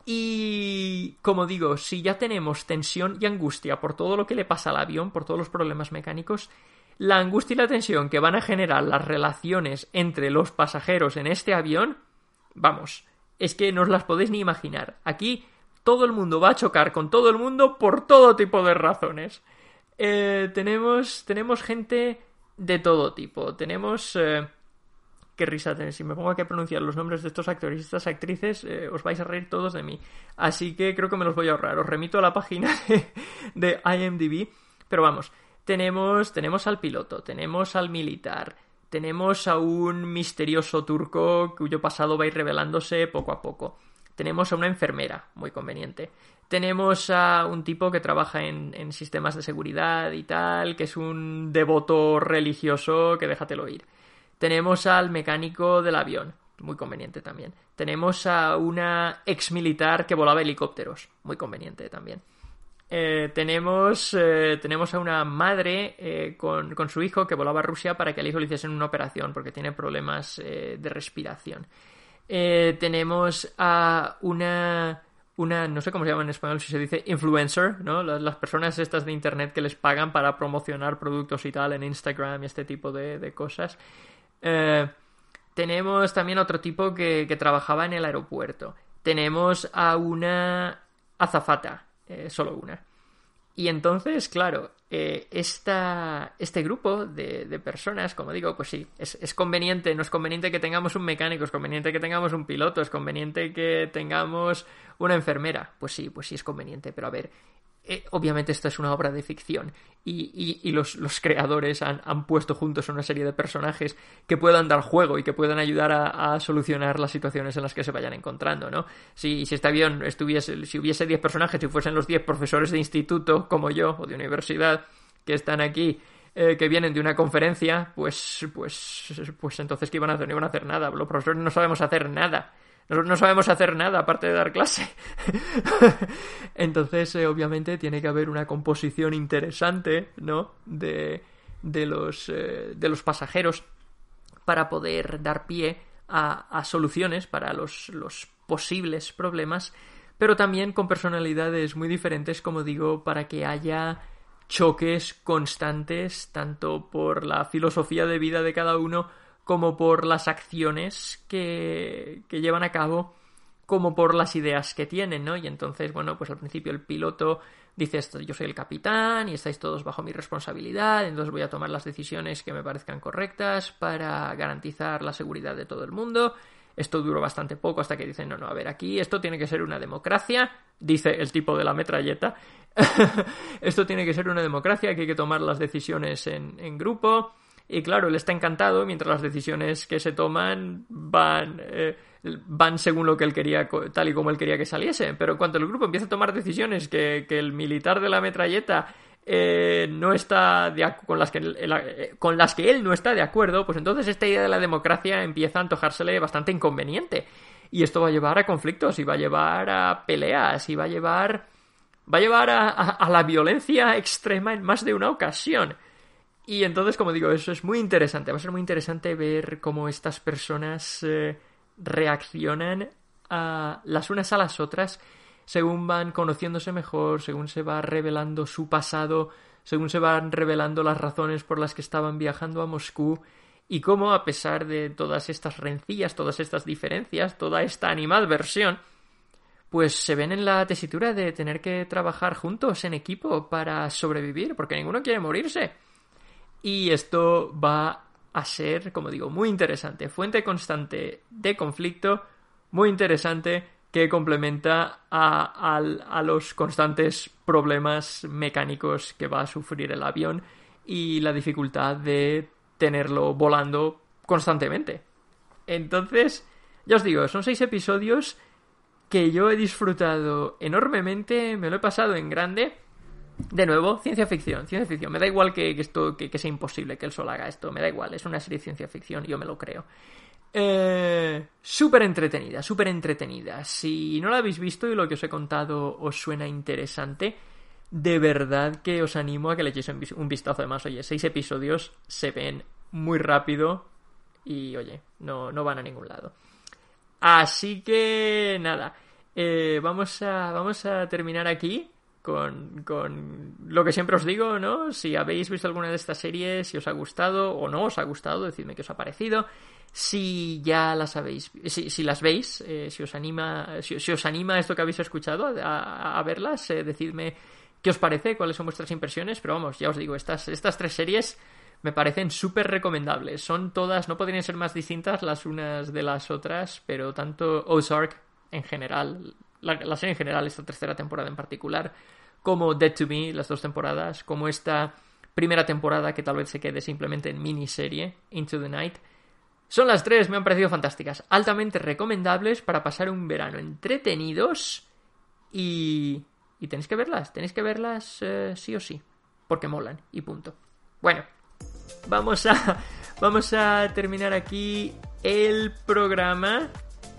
Y como digo, si ya tenemos tensión y angustia por todo lo que le pasa al avión, por todos los problemas mecánicos, la angustia y la tensión que van a generar las relaciones entre los pasajeros en este avión, vamos, es que no os las podéis ni imaginar. Aquí todo el mundo va a chocar con todo el mundo por todo tipo de razones. Eh, tenemos, tenemos gente de todo tipo. Tenemos eh, qué risa tener. Si me pongo aquí a pronunciar los nombres de estos actores y estas actrices, eh, os vais a reír todos de mí. Así que creo que me los voy a ahorrar. Os remito a la página de, IMDb. Pero vamos, tenemos, tenemos al piloto, tenemos al militar, tenemos a un misterioso turco cuyo pasado va a ir revelándose poco a poco. Tenemos a una enfermera, muy conveniente. Tenemos a un tipo que trabaja en, sistemas de seguridad y tal, que es un devoto religioso que déjatelo ir. Tenemos al mecánico del avión, muy conveniente también. Tenemos a una ex militar que volaba helicópteros, muy conveniente también. Eh, tenemos, eh, tenemos a una madre eh, con, con, su hijo que volaba a Rusia para que al hijo le hiciesen una operación porque tiene problemas de respiración. tenemos a una una, no sé cómo se llama en español, si se dice influencer, ¿no? Las, personas estas de internet que les pagan para promocionar productos y tal en Instagram y este tipo de, cosas. Eh, tenemos también otro tipo que, trabajaba en el aeropuerto. Tenemos a una azafata, eh, solo una. Y entonces, claro, eh, este grupo de, personas, como digo, pues sí, es, conveniente, no es conveniente que tengamos un mecánico, es conveniente que tengamos un piloto, es conveniente que tengamos una enfermera. Pues sí, pues sí es conveniente, pero a ver, eh, obviamente esto es una obra de ficción y, los, creadores han, puesto juntos una serie de personajes que puedan dar juego y que puedan ayudar a, solucionar las situaciones en las que se vayan encontrando, ¿no? Si, si este avión estuviese, si hubiese 10 personajes, si fuesen los 10 profesores de instituto como yo o de universidad que están aquí eh, que vienen de una conferencia, pues, pues, pues entonces ¿qué iban a hacer? No iban a hacer nada. Los profesores no sabemos hacer nada. No sabemos hacer nada aparte de dar clase. Entonces, eh, obviamente, tiene que haber una composición interesante, ¿no? De, de, los, eh, de los pasajeros para poder dar pie a, a soluciones para los, los posibles problemas, pero también con personalidades muy diferentes, como digo, para que haya choques constantes, tanto por la filosofía de vida de cada uno, como por las acciones que, que llevan a cabo, como por las ideas que tienen, ¿no? Y entonces, bueno, pues al principio el piloto dice esto, yo soy el capitán y estáis todos bajo mi responsabilidad, entonces voy a tomar las decisiones que me parezcan correctas para garantizar la seguridad de todo el mundo. Esto duró bastante poco hasta que dicen, no, no, a ver, aquí esto tiene que ser una democracia, dice el tipo de la metralleta. esto tiene que ser una democracia, que hay que tomar las decisiones en, en grupo y claro, él está encantado mientras las decisiones que se toman van, eh, van según lo que él quería, tal y como él quería que saliese. Pero cuando el grupo empieza a tomar decisiones que, el militar de la metralleta eh, no está con, las que, eh, con las que él no está de acuerdo, pues entonces esta idea de la democracia empieza a antojársele bastante inconveniente. Y esto va a llevar a conflictos, y va a llevar a peleas, y va a llevar. va a llevar a la violencia extrema en más de una ocasión. Y entonces, como digo, eso es muy interesante. Va a ser muy interesante ver cómo estas personas eh, reaccionan a las unas a las otras según van conociéndose mejor, según se va revelando su pasado, según se van revelando las razones por las que estaban viajando a Moscú y cómo, a pesar de todas estas rencillas, todas estas diferencias, toda esta animadversión, pues se ven en la tesitura de tener que trabajar juntos en equipo para sobrevivir, porque ninguno quiere morirse. Y esto va a ser, como digo, muy interesante. Fuente constante de conflicto, muy interesante, que complementa a, los constantes problemas mecánicos que va a sufrir el avión y la dificultad de tenerlo volando constantemente. Entonces, ya os digo, son seis episodios que yo he disfrutado enormemente, me lo he pasado en grande de nuevo, ciencia ficción, ciencia ficción. Me da igual que, esto que, sea imposible que el sol haga esto, me da igual, es una serie de ciencia ficción, yo me lo creo. Eh, súper entretenida, súper entretenida. Si no la habéis visto y lo que os he contado os suena interesante, de verdad que os animo a que le echéis un vistazo. Además, oye, seis episodios se ven muy rápido y, oye, no, no van a ningún lado. Así que, nada, eh, vamos, a, vamos a terminar aquí con, con, lo que siempre os digo, ¿no? Si habéis visto alguna de estas series, si os ha gustado o no os ha gustado, decidme qué os ha parecido. Si ya las habéis, si, si las veis, eh, si os anima, si, os anima esto que habéis escuchado a, verlas, eh, decidme qué os parece, cuáles son vuestras impresiones. Pero vamos, ya os digo, estas, estas tres series me parecen súper recomendables. Son todas, no podrían ser más distintas las unas de las otras, pero tanto Ozark en general, la, serie en general, esta tercera temporada en particular, como Dead to Me, las dos temporadas, como esta primera temporada que tal vez se quede simplemente en miniserie, Into the Night. Son las tres, me han parecido fantásticas, altamente recomendables para pasar un verano entretenidos y... y tenéis que verlas, tenéis que verlas eh, sí o sí, porque molan y punto. Bueno, vamos a, vamos a terminar aquí el programa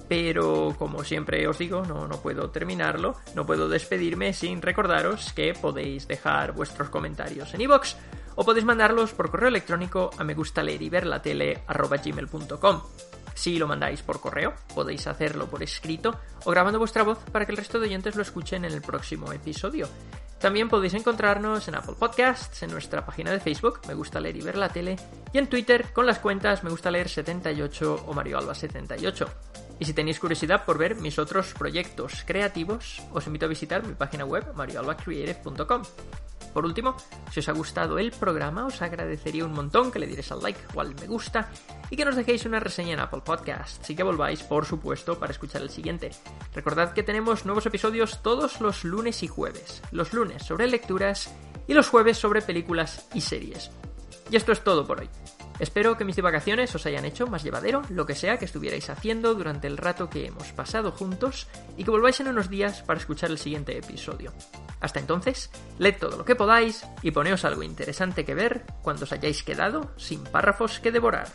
pero como siempre os digo, no, no puedo terminarlo, no puedo despedirme sin recordaros que podéis dejar vuestros comentarios en iVoox o podéis mandarlos por correo electrónico a me Si lo mandáis por correo, podéis hacerlo por escrito o grabando vuestra voz para que el resto de oyentes lo escuchen en el próximo episodio. También podéis encontrarnos en Apple Podcasts, en nuestra página de Facebook, Me Gusta Leer y Ver la Tele, y en Twitter con las cuentas Me Gusta Leer 78 o Mario Alba 78. Y si tenéis curiosidad por ver mis otros proyectos creativos, os invito a visitar mi página web marioalbacreative.com. Por último, si os ha gustado el programa, os agradecería un montón que le dierais al like o al me gusta y que nos dejéis una reseña en Apple Podcasts y que volváis, por supuesto, para escuchar el siguiente. Recordad que tenemos nuevos episodios todos los lunes y jueves. Los lunes sobre lecturas y los jueves sobre películas y series. Y esto es todo por hoy. Espero que mis vacaciones os hayan hecho más llevadero lo que sea que estuvierais haciendo durante el rato que hemos pasado juntos y que volváis en unos días para escuchar el siguiente episodio. Hasta entonces, leed todo lo que podáis y poneos algo interesante que ver cuando os hayáis quedado sin párrafos que devorar.